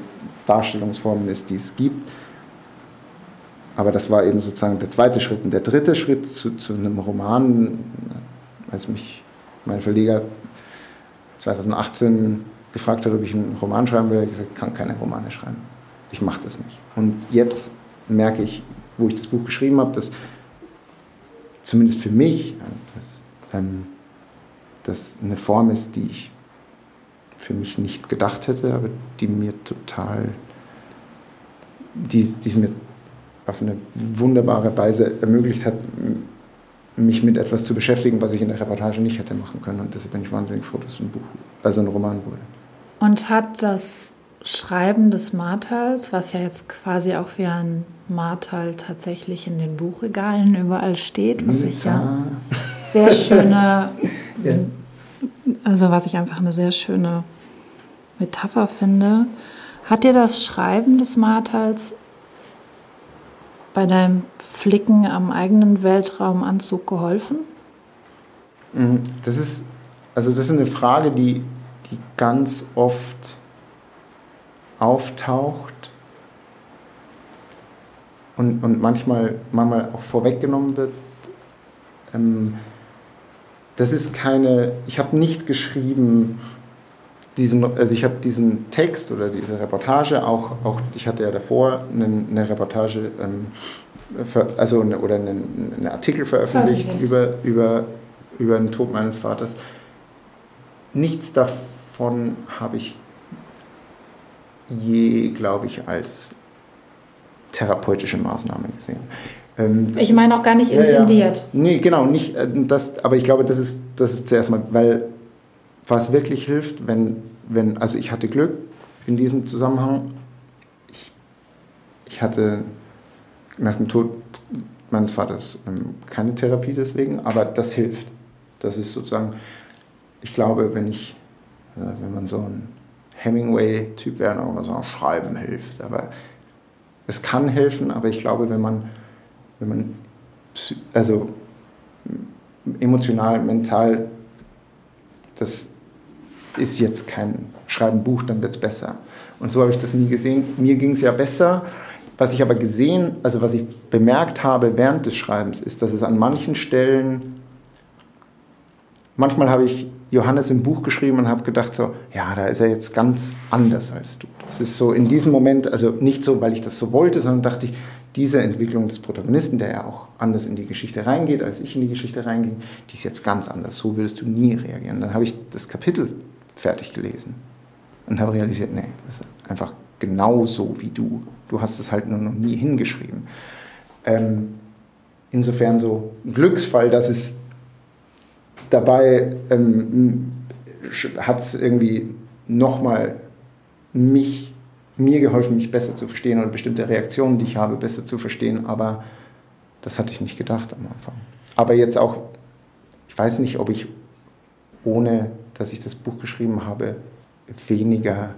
Speaker 3: Darstellungsformen ist, die es gibt. Aber das war eben sozusagen der zweite Schritt. Und der dritte Schritt zu, zu einem Roman, als mich mein Verleger 2018 gefragt hat, ob ich einen Roman schreiben will, habe ich gesagt, ich kann keine Romane schreiben. Ich mache das nicht. Und jetzt merke ich, wo ich das Buch geschrieben habe, dass zumindest für mich dass, ähm, das eine Form ist, die ich für mich nicht gedacht hätte, aber die mir total, die, die es mir auf eine wunderbare Weise ermöglicht hat, mich mit etwas zu beschäftigen, was ich in der Reportage nicht hätte machen können. Und deshalb bin ich wahnsinnig froh, dass es ein Buch, also ein Roman wurde.
Speaker 1: Und hat das Schreiben des Martals, was ja jetzt quasi auch wie ein Martal tatsächlich in den Buchregalen überall steht, was ich ja sehr schöne, ja. also was ich einfach eine sehr schöne Metapher finde. Hat dir das Schreiben des Martals bei deinem Flicken am eigenen Weltraumanzug geholfen?
Speaker 3: Mhm. Das ist, also das ist eine Frage, die, die ganz oft auftaucht und, und manchmal, manchmal auch vorweggenommen wird. Ähm, das ist keine, ich habe nicht geschrieben, diesen, also ich habe diesen Text oder diese Reportage auch, auch ich hatte ja davor eine, eine Reportage, ähm, für, also eine, oder einen, einen Artikel veröffentlicht okay. über, über, über den Tod meines Vaters. Nichts davon habe ich je, glaube ich, als therapeutische Maßnahme gesehen.
Speaker 1: Ähm, ich meine auch gar nicht intendiert.
Speaker 3: Ja, ja. Nee, genau, nicht äh, das, aber ich glaube, das ist, das ist zuerst mal, weil was wirklich hilft, wenn, wenn, also ich hatte Glück in diesem Zusammenhang. Ich, ich hatte nach dem Tod meines Vaters ähm, keine Therapie deswegen, aber das hilft. Das ist sozusagen, ich glaube, wenn ich, äh, wenn man so ein Hemingway-Typ wäre, dann immer so Schreiben hilft. Aber es kann helfen, aber ich glaube, wenn man, wenn man also emotional, mental das ist jetzt kein Schreiben Buch, dann wird es besser. Und so habe ich das nie gesehen. Mir ging es ja besser. Was ich aber gesehen, also was ich bemerkt habe während des Schreibens, ist, dass es an manchen Stellen, manchmal habe ich Johannes im Buch geschrieben und habe gedacht so, ja, da ist er jetzt ganz anders als du. Das ist so in diesem Moment, also nicht so, weil ich das so wollte, sondern dachte ich, diese Entwicklung des Protagonisten, der ja auch anders in die Geschichte reingeht, als ich in die Geschichte reinging, die ist jetzt ganz anders. So würdest du nie reagieren. Dann habe ich das Kapitel fertig gelesen und habe realisiert, nee, das ist einfach genau so wie du. Du hast es halt nur noch nie hingeschrieben. Ähm, insofern so ein Glücksfall, dass es dabei ähm, hat es irgendwie nochmal mich, mir geholfen, mich besser zu verstehen oder bestimmte Reaktionen, die ich habe, besser zu verstehen, aber das hatte ich nicht gedacht am Anfang. Aber jetzt auch, ich weiß nicht, ob ich ohne dass ich das Buch geschrieben habe, weniger,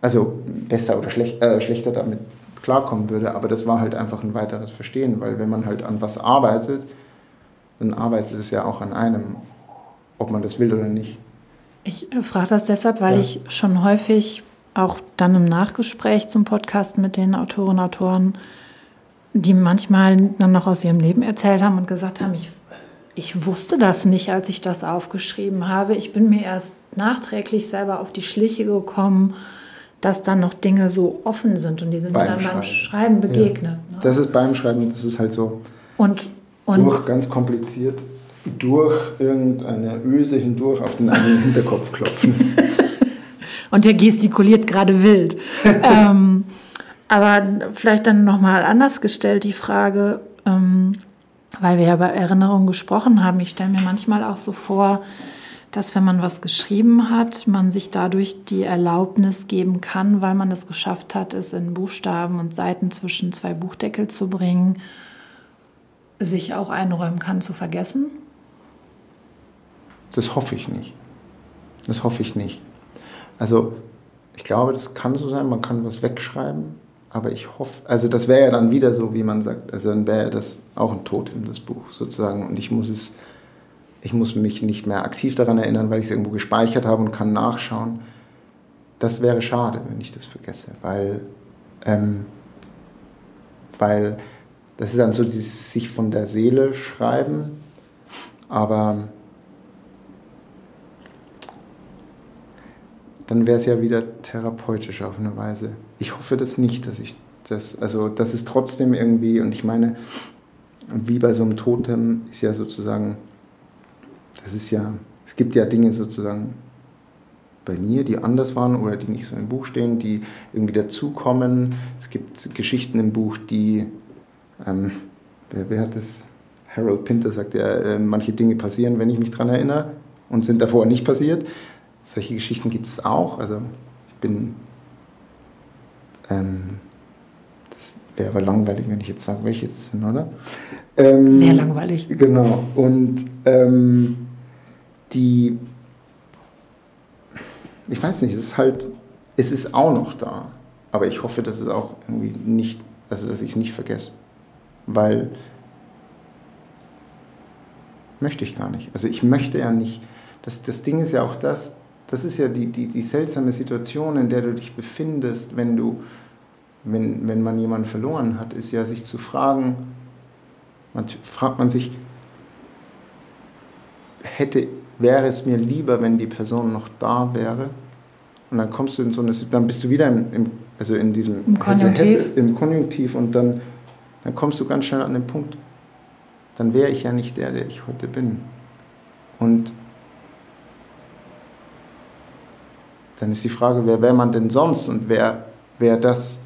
Speaker 3: also besser oder schlecht, äh, schlechter damit klarkommen würde. Aber das war halt einfach ein weiteres Verstehen, weil wenn man halt an was arbeitet, dann arbeitet es ja auch an einem, ob man das will oder nicht.
Speaker 1: Ich äh, frage das deshalb, weil ja. ich schon häufig auch dann im Nachgespräch zum Podcast mit den Autorinnen und Autoren, die manchmal dann noch aus ihrem Leben erzählt haben und gesagt haben, ich, ich wusste das nicht, als ich das aufgeschrieben habe. Ich bin mir erst nachträglich selber auf die Schliche gekommen, dass dann noch Dinge so offen sind und die sind beim mir dann Schreiben. beim Schreiben begegnet. Ja.
Speaker 3: Ne? Das ist beim Schreiben, das ist halt so
Speaker 1: und, und
Speaker 3: durch ganz kompliziert durch irgendeine Öse hindurch auf den eigenen Hinterkopf klopfen.
Speaker 1: und der gestikuliert gerade wild. ähm, aber vielleicht dann nochmal anders gestellt die Frage, ähm, weil wir ja bei Erinnerungen gesprochen haben. Ich stelle mir manchmal auch so vor, dass wenn man was geschrieben hat, man sich dadurch die Erlaubnis geben kann, weil man es geschafft hat, es in Buchstaben und Seiten zwischen zwei Buchdeckel zu bringen, sich auch einräumen kann zu vergessen?
Speaker 3: Das hoffe ich nicht. Das hoffe ich nicht. Also ich glaube, das kann so sein, man kann was wegschreiben, aber ich hoffe, also das wäre ja dann wieder so, wie man sagt, also dann wäre das auch ein Totem, das Buch sozusagen. Und ich muss es, ich muss mich nicht mehr aktiv daran erinnern, weil ich es irgendwo gespeichert habe und kann nachschauen. Das wäre schade, wenn ich das vergesse, weil, ähm, weil das ist dann so dieses sich von der Seele schreiben, aber dann wäre es ja wieder therapeutisch auf eine Weise. Ich hoffe das nicht, dass ich das, also das ist trotzdem irgendwie, und ich meine, wie bei so einem Totem ist ja sozusagen, das ist ja, es gibt ja Dinge sozusagen bei mir, die anders waren oder die nicht so im Buch stehen, die irgendwie dazukommen. Es gibt Geschichten im Buch, die, ähm, wer, wer, hat das? Harold Pinter sagt ja, äh, manche Dinge passieren, wenn ich mich daran erinnere und sind davor nicht passiert. Solche Geschichten gibt es auch. Also ich bin. Ähm, das wäre aber langweilig, wenn ich jetzt sage, welche das sind, oder?
Speaker 1: Ähm, Sehr langweilig.
Speaker 3: Genau. Und ähm, die. Ich weiß nicht, es ist halt. Es ist auch noch da. Aber ich hoffe, dass es auch irgendwie nicht. Also, dass ich es nicht vergesse. Weil. Möchte ich gar nicht. Also, ich möchte ja nicht. Das, das Ding ist ja auch das, das ist ja die, die, die seltsame Situation, in der du dich befindest, wenn, du, wenn, wenn man jemanden verloren hat, ist ja sich zu fragen, man, fragt man sich, hätte, wäre es mir lieber, wenn die Person noch da wäre? Und dann kommst du in so eine, dann bist du wieder im, im also in diesem
Speaker 1: Im Konjunktiv, hätte, hätte,
Speaker 3: im Konjunktiv und dann, dann kommst du ganz schnell an den Punkt, dann wäre ich ja nicht der, der ich heute bin. Und dann ist die Frage, wer wäre man denn sonst und wer wäre das?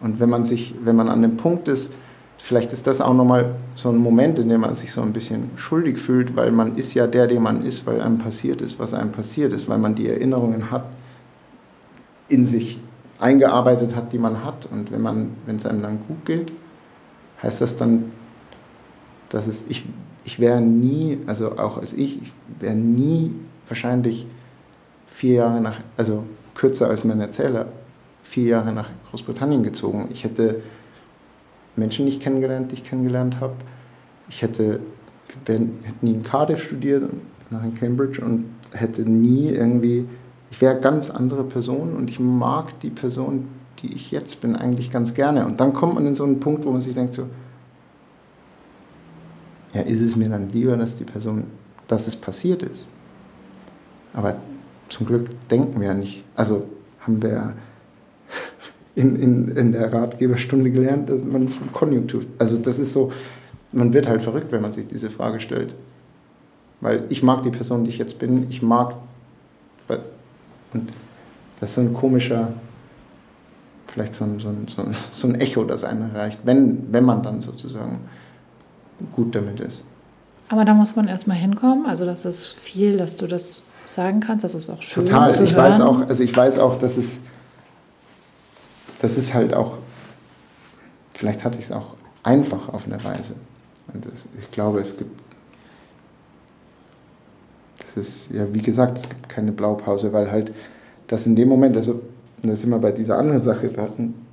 Speaker 3: Und wenn man sich, wenn man an dem Punkt ist, vielleicht ist das auch nochmal so ein Moment, in dem man sich so ein bisschen schuldig fühlt, weil man ist ja der, der man ist, weil einem passiert ist, was einem passiert ist, weil man die Erinnerungen hat, in sich eingearbeitet hat, die man hat. Und wenn man, wenn es einem dann gut geht, heißt das dann, dass es, ich, ich wäre nie, also auch als ich, ich wäre nie wahrscheinlich vier Jahre nach, also kürzer als mein Erzähler, vier Jahre nach Großbritannien gezogen. Ich hätte Menschen nicht kennengelernt, die ich kennengelernt habe. Ich hätte, hätte nie in Cardiff studiert, nach in Cambridge und hätte nie irgendwie, ich wäre ganz andere Person und ich mag die Person, die ich jetzt bin, eigentlich ganz gerne. Und dann kommt man in so einen Punkt, wo man sich denkt so, ja, ist es mir dann lieber, dass die Person, dass es passiert ist. Aber zum Glück denken wir ja nicht. Also haben wir in, in, in der Ratgeberstunde gelernt, dass man nicht im Konjunktur. Also das ist so, man wird halt verrückt, wenn man sich diese Frage stellt. Weil ich mag die Person, die ich jetzt bin, ich mag. Und das ist so ein komischer, vielleicht so ein, so ein, so ein, so ein Echo, das einen erreicht, wenn, wenn man dann sozusagen gut damit ist.
Speaker 1: Aber da muss man erstmal hinkommen. Also das ist viel, dass du das sagen kannst. Das ist auch schön.
Speaker 3: Total. ich hören. weiß auch, also ich weiß auch, dass es, das ist halt auch, vielleicht hatte ich es auch einfach auf eine Weise. Und das, ich glaube, es gibt, das ist, ja, wie gesagt, es gibt keine Blaupause, weil halt das in dem Moment, also, das ist immer bei dieser anderen Sache, wir hatten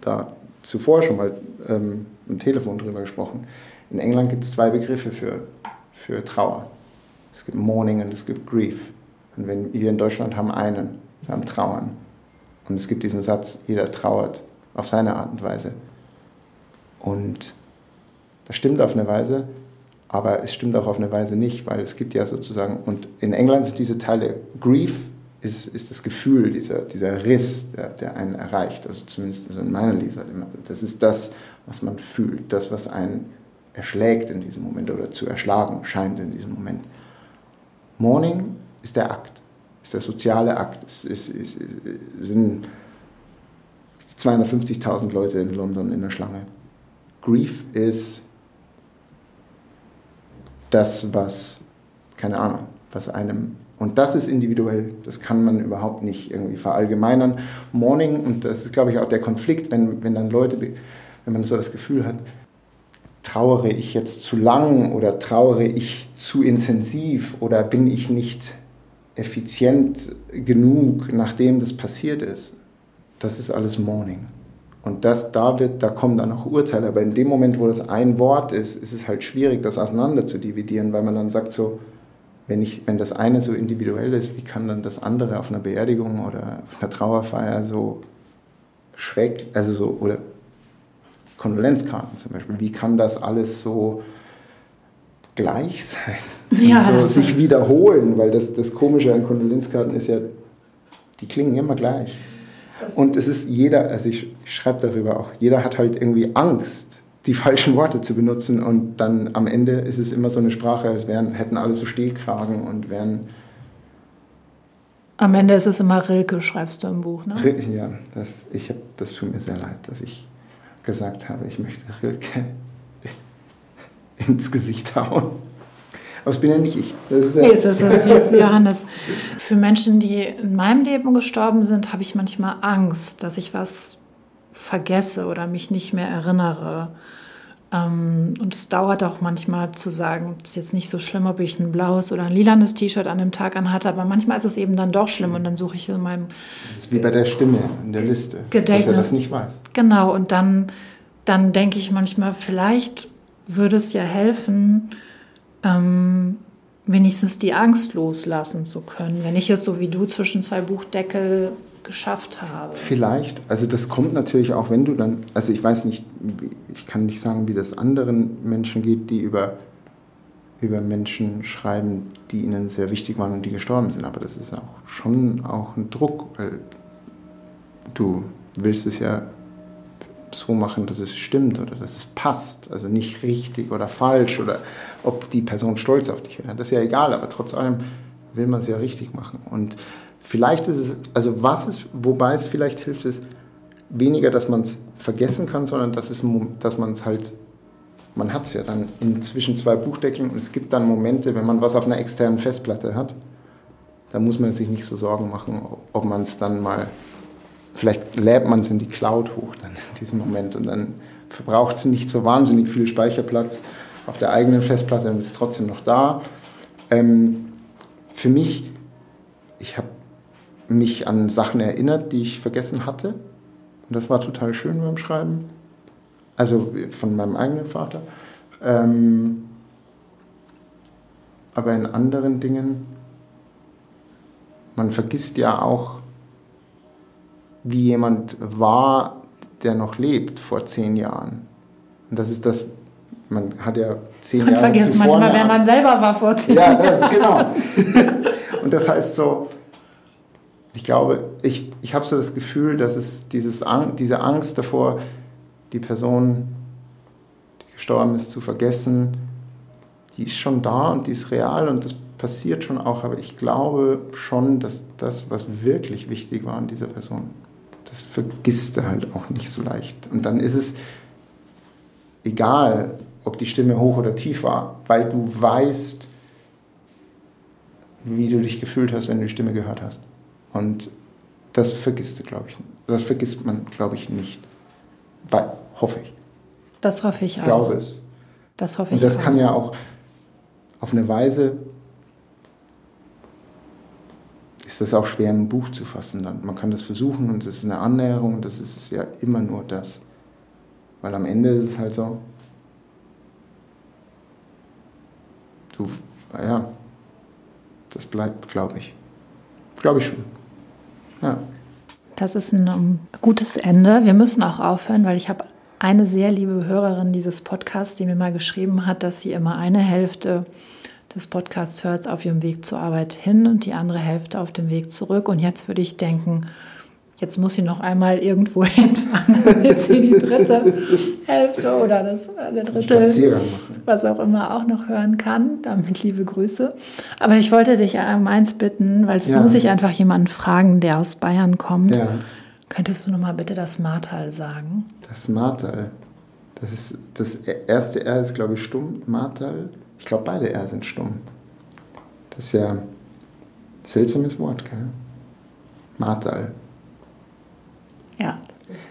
Speaker 3: da zuvor schon mal ähm, am Telefon drüber gesprochen. In England gibt es zwei Begriffe für, für Trauer. Es gibt Mourning und es gibt Grief. Und wenn wir in Deutschland haben einen, wir haben Trauern. Und es gibt diesen Satz, jeder trauert auf seine Art und Weise. Und das stimmt auf eine Weise, aber es stimmt auch auf eine Weise nicht, weil es gibt ja sozusagen, und in England sind diese Teile, Grief ist, ist das Gefühl, dieser, dieser Riss, der, der einen erreicht, also zumindest in meiner Leser. Das ist das, was man fühlt, das, was einen erschlägt in diesem Moment oder zu erschlagen scheint in diesem Moment. Mourning ist der Akt, ist der soziale Akt. Es, es, es sind 250.000 Leute in London in der Schlange. Grief ist das, was, keine Ahnung, was einem, und das ist individuell, das kann man überhaupt nicht irgendwie verallgemeinern. Mourning, und das ist, glaube ich, auch der Konflikt, wenn, wenn dann Leute, wenn man so das Gefühl hat, trauere ich jetzt zu lang oder trauere ich zu intensiv oder bin ich nicht effizient genug, nachdem das passiert ist. Das ist alles Mourning. Und das, da, wird, da kommen dann auch Urteile. Aber in dem Moment, wo das ein Wort ist, ist es halt schwierig, das auseinander zu dividieren, weil man dann sagt so, wenn, ich, wenn das eine so individuell ist, wie kann dann das andere auf einer Beerdigung oder auf einer Trauerfeier so schräg, also so, oder Kondolenzkarten zum Beispiel, wie kann das alles so gleich sein? Ja, so sich wiederholen, weil das, das Komische an Kondolenzkarten ist ja, die klingen immer gleich. Und es ist jeder, also ich, schreibe darüber auch, jeder hat halt irgendwie Angst, die falschen Worte zu benutzen und dann am Ende ist es immer so eine Sprache, als wären, hätten alle so Stehkragen und wären...
Speaker 1: Am Ende ist es immer Rilke, schreibst du im Buch, ne?
Speaker 3: Ja, das, ich hab, das tut mir sehr leid, dass ich gesagt habe, ich möchte Rilke ins Gesicht hauen. Aber es bin ja nicht ich.
Speaker 1: Das ist ja nee, es ist, es ist Johannes. Für Menschen, die in meinem Leben gestorben sind, habe ich manchmal Angst, dass ich was vergesse oder mich nicht mehr erinnere. Ähm, und es dauert auch manchmal zu sagen, es ist jetzt nicht so schlimm, ob ich ein blaues oder ein lilanes T-Shirt an dem Tag anhatte, aber manchmal ist es eben dann doch schlimm und dann suche ich in meinem.
Speaker 3: Das ist wie bei der Stimme in der Liste, Gedächtnis. dass er das nicht weiß.
Speaker 1: Genau, und dann, dann denke ich manchmal, vielleicht würde es ja helfen, ähm, wenigstens die Angst loslassen zu können, wenn ich es so wie du zwischen zwei Buchdeckel geschafft habe.
Speaker 3: Vielleicht, also das kommt natürlich auch, wenn du dann, also ich weiß nicht, ich kann nicht sagen, wie das anderen Menschen geht, die über, über Menschen schreiben, die ihnen sehr wichtig waren und die gestorben sind, aber das ist auch schon auch ein Druck, weil du willst es ja so machen, dass es stimmt oder dass es passt. Also nicht richtig oder falsch oder ob die Person stolz auf dich wäre. Das ist ja egal, aber trotz allem will man es ja richtig machen. Und vielleicht ist es, also was ist, wobei es vielleicht hilft, ist weniger, dass man es vergessen kann, sondern dass, es, dass man es halt, man hat es ja dann zwischen zwei Buchdeckeln und es gibt dann Momente, wenn man was auf einer externen Festplatte hat, da muss man sich nicht so Sorgen machen, ob man es dann mal vielleicht lädt man es in die Cloud hoch dann in diesem Moment und dann verbraucht es nicht so wahnsinnig viel Speicherplatz auf der eigenen Festplatte und ist trotzdem noch da. Ähm, für mich, ich habe mich an Sachen erinnert, die ich vergessen hatte. Und das war total schön beim Schreiben. Also von meinem eigenen Vater. Ähm, aber in anderen Dingen, man vergisst ja auch wie jemand war, der noch lebt vor zehn Jahren. Und das ist das, man hat ja zehn man Jahre
Speaker 1: vergisst zuvor manchmal, wer man selber war vor zehn
Speaker 3: ja, Jahren. Ja, genau. Und das heißt so, ich glaube, ich, ich habe so das Gefühl, dass es dieses, diese Angst davor, die Person, die gestorben ist, zu vergessen, die ist schon da und die ist real und das passiert schon auch, aber ich glaube schon, dass das, was wirklich wichtig war an dieser Person, das vergisst du halt auch nicht so leicht. Und dann ist es egal, ob die Stimme hoch oder tief war, weil du weißt, wie du dich gefühlt hast, wenn du die Stimme gehört hast. Und das vergisst du, glaube ich. Das vergisst man, glaube ich, nicht. Weil, hoffe ich.
Speaker 1: Das hoffe ich auch. Ich
Speaker 3: glaube es.
Speaker 1: Das hoffe ich
Speaker 3: Und das auch. kann ja auch auf eine Weise ist das auch schwer im Buch zu fassen dann. Man kann das versuchen und es ist eine Annäherung und das ist ja immer nur das. Weil am Ende ist es halt so, du, ja, das bleibt, glaube ich. Glaube ich schon. Ja.
Speaker 1: Das ist ein um, gutes Ende. Wir müssen auch aufhören, weil ich habe eine sehr liebe Hörerin dieses Podcasts, die mir mal geschrieben hat, dass sie immer eine Hälfte des Podcasts hört auf ihrem Weg zur Arbeit hin und die andere Hälfte auf dem Weg zurück. Und jetzt würde ich denken, jetzt muss sie noch einmal irgendwo hinfahren, damit sie die dritte Hälfte oder das eine Drittel, was auch immer, auch noch hören kann. Damit liebe Grüße. Aber ich wollte dich um eins bitten, weil es ja. muss ich einfach jemanden fragen, der aus Bayern kommt. Ja. Könntest du noch mal bitte das Martal sagen?
Speaker 3: Das Martal. Das ist das erste R ist glaube ich stumm. Martal. Ich glaube beide R sind stumm. Das ist ja ein seltsames Wort, gell? Martal.
Speaker 1: Ja.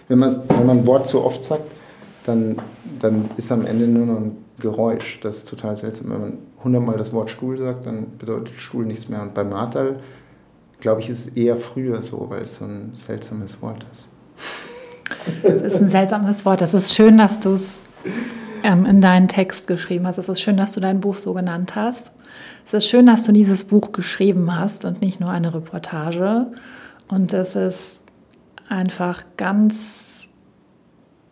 Speaker 3: Wenn, wenn man ein Wort zu oft sagt, dann, dann ist am Ende nur noch ein Geräusch. Das ist total seltsam. Wenn man hundertmal das Wort Stuhl sagt, dann bedeutet Stuhl nichts mehr. Und beim Martal, glaube ich, ist es eher früher so, weil es so ein seltsames Wort ist.
Speaker 1: Es ist ein seltsames Wort. Es ist schön, dass du es ähm, in deinen Text geschrieben hast. Es ist schön, dass du dein Buch so genannt hast. Es ist schön, dass du dieses Buch geschrieben hast und nicht nur eine Reportage. Und es ist einfach ganz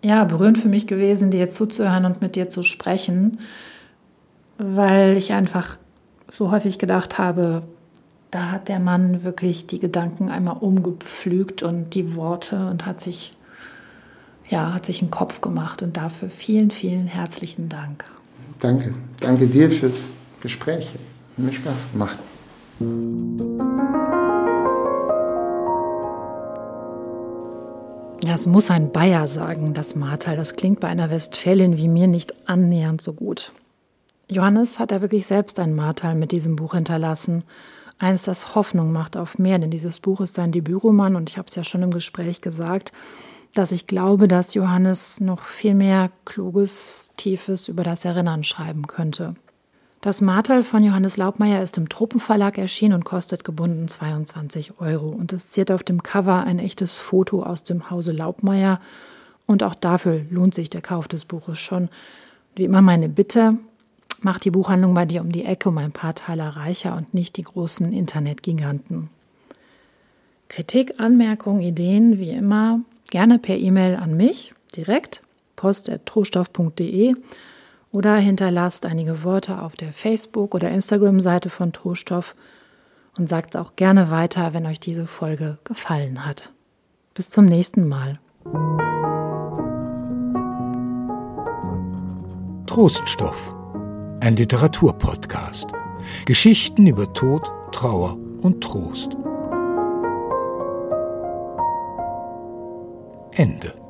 Speaker 1: ja, berührend für mich gewesen, dir zuzuhören und mit dir zu sprechen, weil ich einfach so häufig gedacht habe, da hat der Mann wirklich die Gedanken einmal umgepflügt und die Worte und hat sich ja, hat sich einen Kopf gemacht und dafür vielen, vielen herzlichen Dank.
Speaker 3: Danke. Danke dir fürs Gespräch. Hat mir Spaß gemacht.
Speaker 1: Das muss ein Bayer sagen, das Martal. Das klingt bei einer Westfälin wie mir nicht annähernd so gut. Johannes hat da wirklich selbst ein Martal mit diesem Buch hinterlassen. Eins, das Hoffnung macht auf mehr, denn dieses Buch ist sein Debütroman und ich habe es ja schon im Gespräch gesagt, dass ich glaube, dass Johannes noch viel mehr Kluges, Tiefes über das Erinnern schreiben könnte. Das Martal von Johannes Laubmeier ist im Tropenverlag erschienen und kostet gebunden 22 Euro. Und es ziert auf dem Cover ein echtes Foto aus dem Hause Laubmeier. Und auch dafür lohnt sich der Kauf des Buches schon. Wie immer meine Bitte, mach die Buchhandlung bei dir um die Ecke um ein paar Teiler reicher und nicht die großen Internetgiganten. Kritik, Anmerkungen, Ideen, wie immer, gerne per E-Mail an mich direkt, post.trostoff.de oder hinterlasst einige Worte auf der Facebook- oder Instagram-Seite von Trostoff und sagt auch gerne weiter, wenn euch diese Folge gefallen hat. Bis zum nächsten Mal.
Speaker 2: Troststoff, ein Literaturpodcast. Geschichten über Tod, Trauer und Trost. Ende.